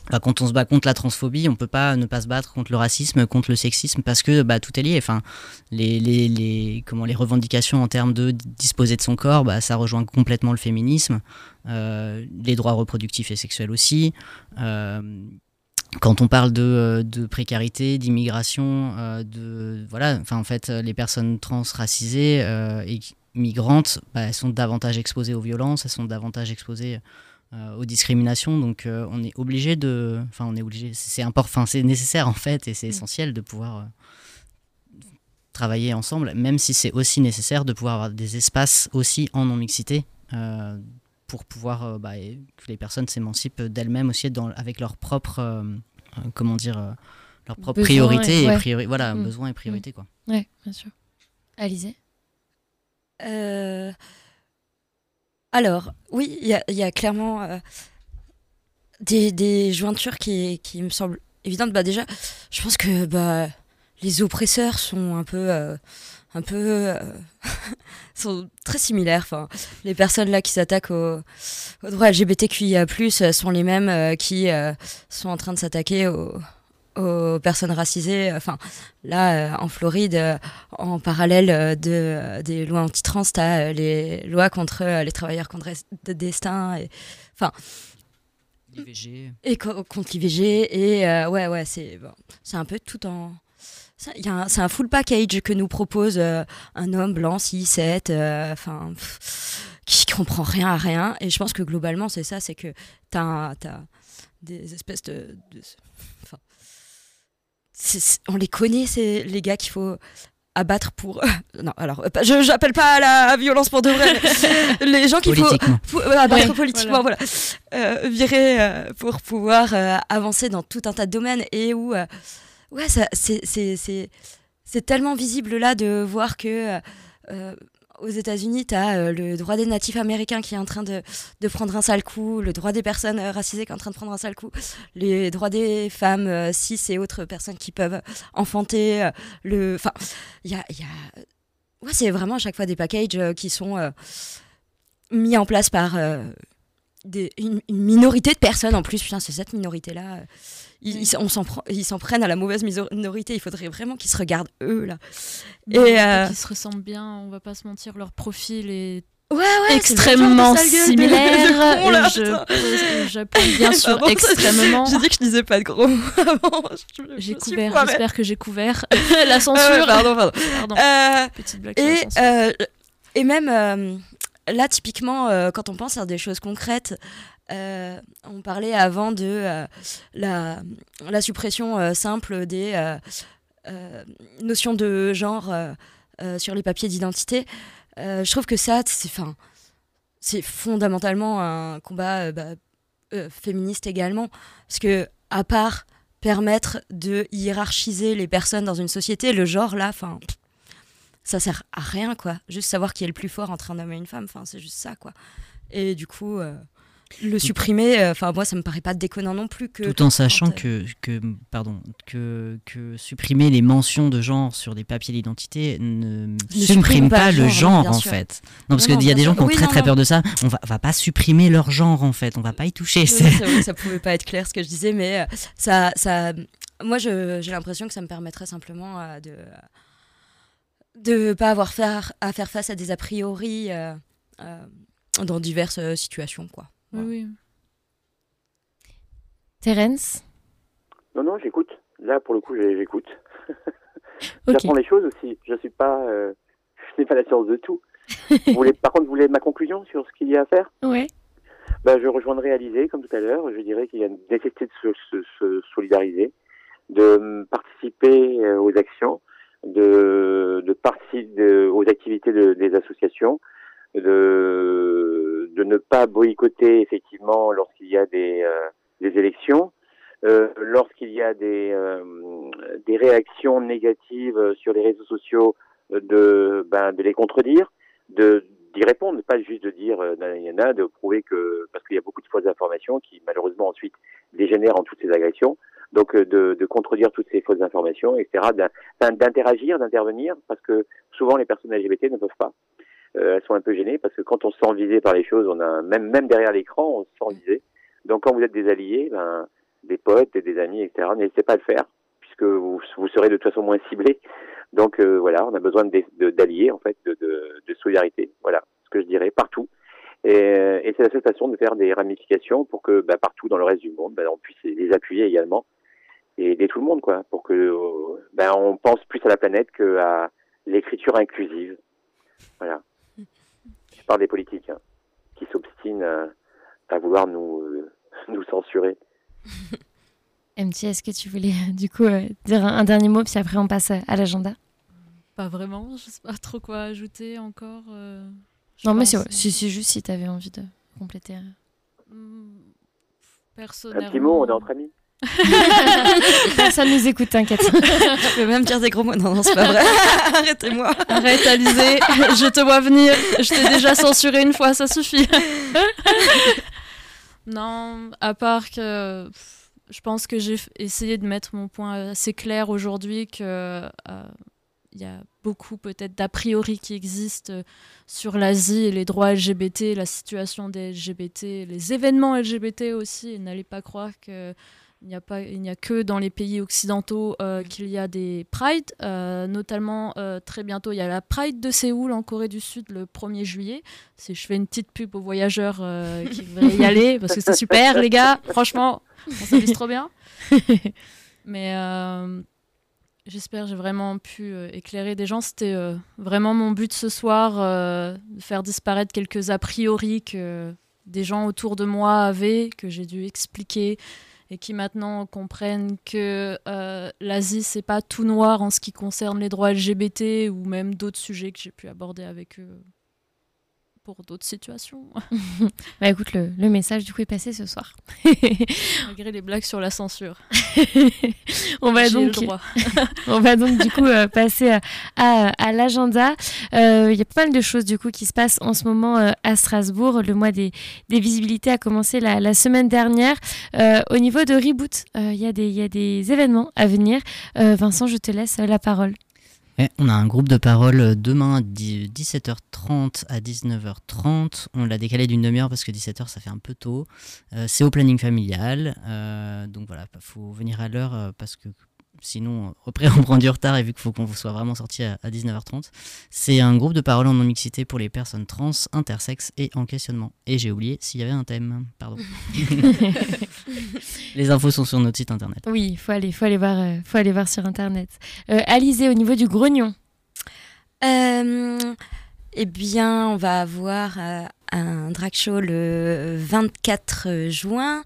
Enfin, quand on se bat contre la transphobie, on peut pas ne pas se battre contre le racisme, contre le sexisme, parce que bah, tout est lié. Enfin, les, comment, les revendications en termes de disposer de son corps, bah, ça rejoint complètement le féminisme, euh, les droits reproductifs et sexuels aussi. Euh, quand on parle de, euh, précarité, d'immigration, de voilà, enfin en fait, les personnes trans racisées et migrantes, bah, elles sont davantage exposées aux violences, elles sont davantage exposées aux discriminations. Donc euh, on est obligé de, enfin on est obligé, c'est c'est import- enfin, c'est nécessaire en fait et c'est essentiel de pouvoir euh, travailler ensemble, même si c'est aussi nécessaire de pouvoir avoir des espaces aussi en non mixité. euh, pour pouvoir euh, bah, que les personnes s'émancipent d'elles-mêmes aussi dans, avec leurs propres euh, euh, comment dire euh, leurs propres priorités et- et ouais. priori- voilà Mm. besoins et priorités quoi. ouais bien sûr Alizé Euh, Alors, oui, il y, a- clairement euh, des, des jointures qui, qui me semblent évidentes. Bah, déjà, je pense que bah, les oppresseurs sont un peu. euh, un peu. euh, sont très similaires. Enfin, les personnes là qui s'attaquent aux, aux droits LGBTQIA, sont les mêmes qui sont en train de s'attaquer aux, aux personnes racisées. Enfin, là, en Floride, en parallèle de, des lois anti-trans, tu as les lois contre les travailleurs contre de destin. Et, enfin, L'IVG. Et contre l'IVG. Et ouais, ouais, c'est bon, un peu tout en. C'est un full package que nous propose un homme blanc, 6, 7, enfin, qui comprend rien à rien. Et je pense que globalement, c'est ça, c'est que tu as, des espèces de... de enfin, on les connaît, c'est les gars qu'il faut abattre pour non alors je j'appelle pas à la violence pour de vrai les gens qu'il faut, faut abattre politiquement voilà, Euh, virer euh, pour pouvoir euh, avancer dans tout un tas de domaines et où ouais ça c'est c'est c'est tellement visible là de voir que aux États-Unis, tu as le droit des natifs américains qui est en train de, prendre un sale coup, le droit des personnes racisées qui est en train de prendre un sale coup, les droits des femmes euh, cis et autres personnes qui peuvent enfanter. Euh, il y a. Ouais, c'est vraiment à chaque fois des packages euh, qui sont euh, mis en place par une, une, minorité de personnes en plus. Putain, c'est cette minorité-là. Ils, ils, on s'en ils s'en prennent à la mauvaise minorité. Il faudrait vraiment qu'ils se regardent eux là. Et euh... qu'ils se ressemblent bien. On va pas se mentir, leur profil est ouais, ouais, extrêmement similaire. je j'appuie bien sûr extrêmement. J'ai dit que je disais pas de gros mots avant. J'ai couvert. J'espère que j'ai couvert la censure. Euh, pardon, pardon. pardon. Euh, Petite blague. Et euh, et même là, typiquement, quand on pense à des choses concrètes. Euh, on parlait avant de euh, la, suppression euh, simple des notions de genre sur les papiers d'identité. je trouve que ça, c'est fondamentalement un combat bah, féministe également. Parce que, à part permettre de hiérarchiser les personnes dans une société, le genre là, enfin ça sert à rien quoi juste savoir qui est le plus fort entre un homme et une femme c'est juste ça quoi et du coup le supprimer, enfin euh, moi ça me paraît pas déconnant non plus que tout en sachant que, que pardon que, que supprimer les mentions de genre sur des papiers d'identité ne, ne, supprime pas, pas le genre, genre en fait. Non parce qu'il y a des gens qui ont oui, très non, très non. peur de ça. On va, va pas supprimer leur genre en fait. On va pas y toucher. Oui, vrai, ça pouvait pas être clair ce que je disais, mais euh, ça ça moi j'ai l'impression que ça me permettrait simplement euh, de de pas avoir faire, à faire face à des a priori euh, euh, dans diverses situations quoi. Oui, oui. Terence Non, non, j'écoute. Là, pour le coup, j'écoute. okay. J'apprends les choses aussi. Je suis pas, euh, je n'ai pas la science de tout. vous voulez, par contre, vous voulez ma conclusion sur ce qu'il y a à faire? Oui. Ben, je rejoindrai Alizé, comme tout à l'heure. Je dirais qu'il y a une nécessité de se, se, se, solidariser, de participer euh, aux actions, de, de participer aux activités de, des associations, de, de ne pas boycotter effectivement lorsqu'il y a des, euh, élections, euh, lorsqu'il y a des, euh, réactions négatives sur les réseaux sociaux, de, ben, de les contredire, d'y répondre, pas juste de dire euh, il y en a, de prouver que parce qu'il y a beaucoup de fausses informations qui malheureusement ensuite dégénèrent en toutes ces agressions. Donc de contredire toutes ces fausses informations, etc. D'interagir, d'intervenir, parce que souvent les personnes LGBT ne peuvent pas euh, elles sont un peu gênées parce que quand on se sent visé par les choses, on a même même derrière l'écran, on se sent visé. Donc quand vous êtes des alliés, ben, des potes et des amis, etc., n'hésitez pas à le faire puisque vous, vous serez de toute façon moins ciblés. Donc euh, voilà, on a besoin d'alliés en fait, de, de, de, solidarité. Voilà ce que je dirais partout. Et, et c'est la seule façon de faire des ramifications pour que ben, partout dans le reste du monde, ben, on puisse les appuyer également et aider tout le monde, quoi, pour que ben, on pense plus à la planète qu'à l'écriture inclusive. Voilà par des politiques hein, qui s'obstinent à, à, vouloir nous, euh, nous censurer. MT, est-ce que tu voulais du coup euh, dire un, un, dernier mot, puis après on passe à, l'agenda? Pas vraiment, je sais pas trop quoi ajouter encore. Euh, non, mais c'est si, juste si tu avais envie de compléter. Personnellement. Un petit mot, on est entre amis? Personne nous écoute, t'inquiète. Je peux même dire des gros mots. Non, non, c'est pas vrai. Arrêtez-moi. Arrête, Alizé. Je te vois venir. Je t'ai déjà censuré une fois, ça suffit. non, à part que je pense que j'ai essayé de mettre mon point assez clair aujourd'hui que euh, il y a beaucoup peut-être d'a priori qui existent sur l'Asie et les droits LGBT, la situation des LGBT, les événements LGBT aussi. N'allez pas croire que il n'y a, pas, il n'y a que dans les pays occidentaux euh, qu'il y a des prides, euh, notamment euh, très bientôt il y a la Pride de Séoul en Corée du Sud le 1er juillet. Si je fais une petite pub aux voyageurs qui voudraient y aller, parce que c'est super les gars, franchement, on s'amuse trop bien. Mais j'espère j'ai vraiment pu éclairer des gens. C'était vraiment mon but ce soir, de faire disparaître quelques a priori que des gens autour de moi avaient, que j'ai dû expliquer et qui maintenant comprennent que euh, l'Asie, c'est pas tout noir en ce qui concerne les droits LGBT ou même d'autres sujets que j'ai pu aborder avec eux pour d'autres situations. bah écoute, le, le, message du coup est passé ce soir. Malgré les blagues sur la censure. on, va donc, on va donc du coup euh, passer à, à, à l'agenda. Il euh, y a pas mal de choses du coup qui se passent en ce moment euh, à Strasbourg. Le mois des, des visibilités a commencé la, la semaine dernière. Au niveau de Reboot, il y, y, a des événements à venir. Vincent, je te laisse la parole. On a un groupe de parole demain 17h30 à 19h30. On l'a décalé d'une demi-heure parce que 17h ça fait un peu tôt. Euh, c'est au planning familial. Euh, donc voilà, il faut venir à l'heure euh, parce que sinon après on prend du retard et vu qu'il faut qu'on soit vraiment sorti à, 19h30. C'est un groupe de parole en non-mixité pour les personnes trans, intersexes et en questionnement. Et j'ai oublié s'il y avait un thème, pardon. les infos sont sur notre site internet. Oui, il faut aller, faut, aller voir, euh, faut aller voir sur internet. Euh, Alizé, au niveau du grognon euh, Eh bien, on va avoir euh, un drag show le 24 juin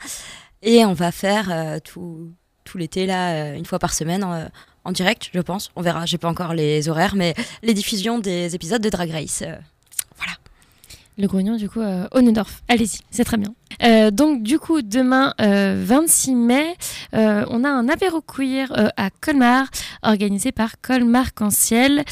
et on va faire tout tout l'été, là, euh, une fois par semaine, en, en, direct, je pense. On verra, j'ai pas encore les horaires, mais les diffusions des épisodes de Drag Race. Euh, voilà. Le grognon, du coup, euh, Allez-y, c'est très bien. Euh, donc, du coup, demain, 26 euh, mai, euh, on a un apéro queer à Colmar, organisé par Colmar Canciel.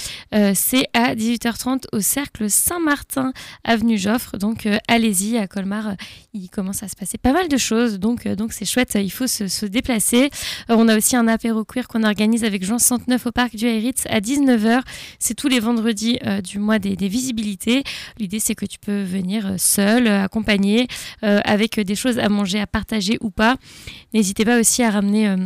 c'est à 18h30 au Cercle Saint-Martin, avenue Joffre. Donc, allez-y, à Colmar, il commence à se passer pas mal de choses. Donc, donc c'est chouette, il faut se, déplacer. on a aussi un apéro queer qu'on organise avec Jean 109 au parc du Heiritz à 19h. C'est tous les vendredis du mois des visibilités. L'idée, c'est que tu peux venir seul, accompagné, avec des choses à manger, à partager ou pas. N'hésitez pas aussi à ramener euh,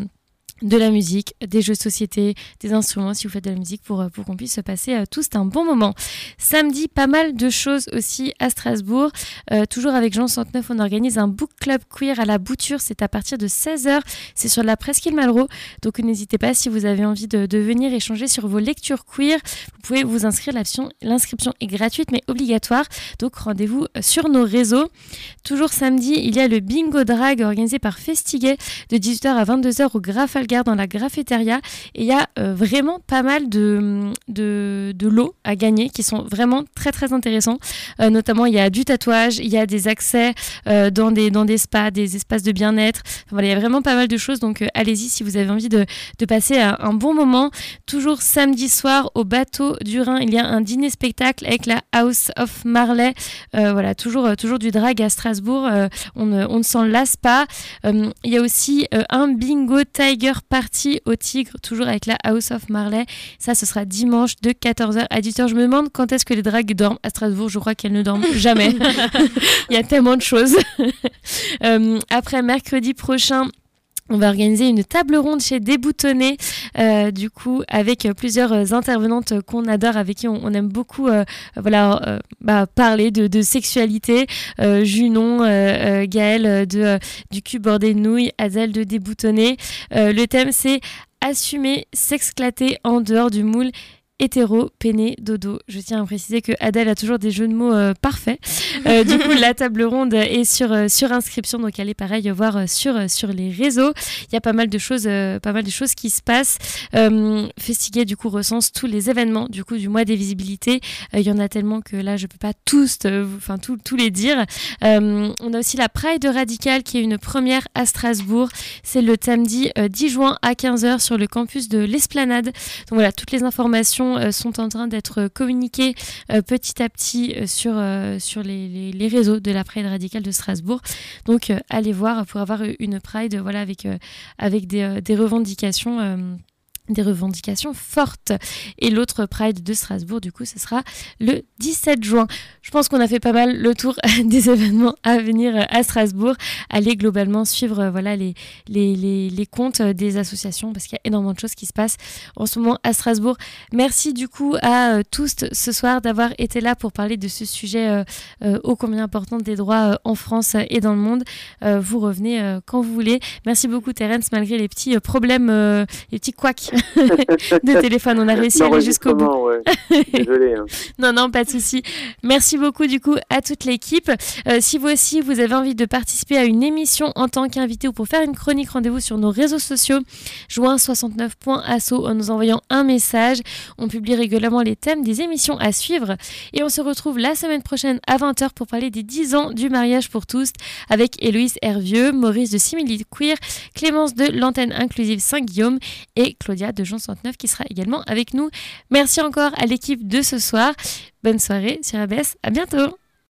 de la musique, des jeux de société, des instruments si vous faites de la musique pour, euh, qu'on puisse se passer euh, tous un bon moment. Samedi, pas mal de choses aussi à Strasbourg. Euh, toujours avec Jean 109, on organise un book club queer à la bouture. C'est à partir de 16h. C'est sur la presqu'île Malraux. Donc n'hésitez pas si vous avez envie de, venir échanger sur vos lectures queer. Vous pouvez vous inscrire. L'inscription est gratuite mais obligatoire. Donc rendez-vous sur nos réseaux. Toujours samedi, il y a le bingo drag organisé par Festiguet de 18h à 22h au Grafalgar dans la Graffeteria et il y a euh, vraiment pas mal de, de, de, lots à gagner qui sont vraiment très très intéressants. Euh, notamment, il y a du tatouage, il y a des accès euh, dans, des, dans des spas, des espaces de bien-être. voilà, il y a vraiment pas mal de choses. Donc, allez-y si vous avez envie de, de passer un bon moment. Toujours samedi soir au bateau du Rhin, il y a un dîner-spectacle avec la House of Marley. voilà, toujours, toujours du drag à Strasbourg. on, ne, on ne s'en lasse pas. il y a aussi un bingo Tiger partie au Tigre, toujours avec la House of Marley. Ça, ce sera dimanche de 14h à 18h. Je me demande quand est-ce que les dragues dorment à Strasbourg. Je crois qu'elles ne dorment jamais. Il y a tellement de choses. Euh, après, mercredi prochain, on va organiser une table ronde chez Déboutonné, euh, du coup, avec plusieurs intervenantes qu'on adore, avec qui on, aime beaucoup euh, voilà, bah, parler de, sexualité. Junon, Gaëlle du cul bordé de nouilles, Azel de Déboutonné. le thème, c'est assumer, s'exclater en dehors du moule hétéro, péné, dodo. Je tiens à préciser que Adèle a toujours des jeux de mots euh, parfaits. Euh, du coup, la table ronde est sur, euh, sur inscription, donc allez pareil voir sur, sur les réseaux. Il y a pas mal de choses, pas mal de choses qui se passent. Festiguet, du coup, recense tous les événements du coup du mois des visibilités. Il y en a tellement que là, je peux pas tous, enfin tous les dire. on a aussi la Pride Radical qui est une première à Strasbourg. C'est le samedi 10 juin à 15h sur le campus de l'Esplanade. Donc voilà, toutes les informations euh, sont en train d'être communiquées euh, petit à petit euh, sur, sur les, les, réseaux de la Pride radicale de Strasbourg. Donc allez voir pour avoir une Pride voilà, avec, avec des, des revendications des revendications fortes. Et l'autre Pride de Strasbourg, du coup, ce sera le 17 juin. Je pense qu'on a fait pas mal le tour des événements à venir à Strasbourg. Allez globalement suivre voilà, les, les, les, les comptes des associations parce qu'il y a énormément de choses qui se passent en ce moment à Strasbourg. Merci du coup à tous ce soir d'avoir été là pour parler de ce sujet euh, ô combien important des droits en France et dans le monde. vous revenez quand vous voulez. Merci beaucoup Terence malgré les petits problèmes, les petits couacs de téléphone. On a réussi à aller jusqu'au bout. Désolé. Hein. non, non, pas de souci. Merci beaucoup du coup à toute l'équipe. Euh, si vous aussi vous avez envie de participer à une émission en tant qu'invité ou pour faire une chronique, rendez-vous sur nos réseaux sociaux. Joint 69.asso en nous envoyant un message. On publie régulièrement les thèmes des émissions à suivre. Et on se retrouve la semaine prochaine à 20h pour parler des 10 ans du mariage pour tous avec Héloïse Hervieux, Maurice de Simili Queer, Clémence de l'antenne inclusive Saint-Guillaume et Claudia de Jean 69 qui sera également avec nous. Merci encore à l'équipe de ce soir. Bonne soirée sur ABS. À bientôt.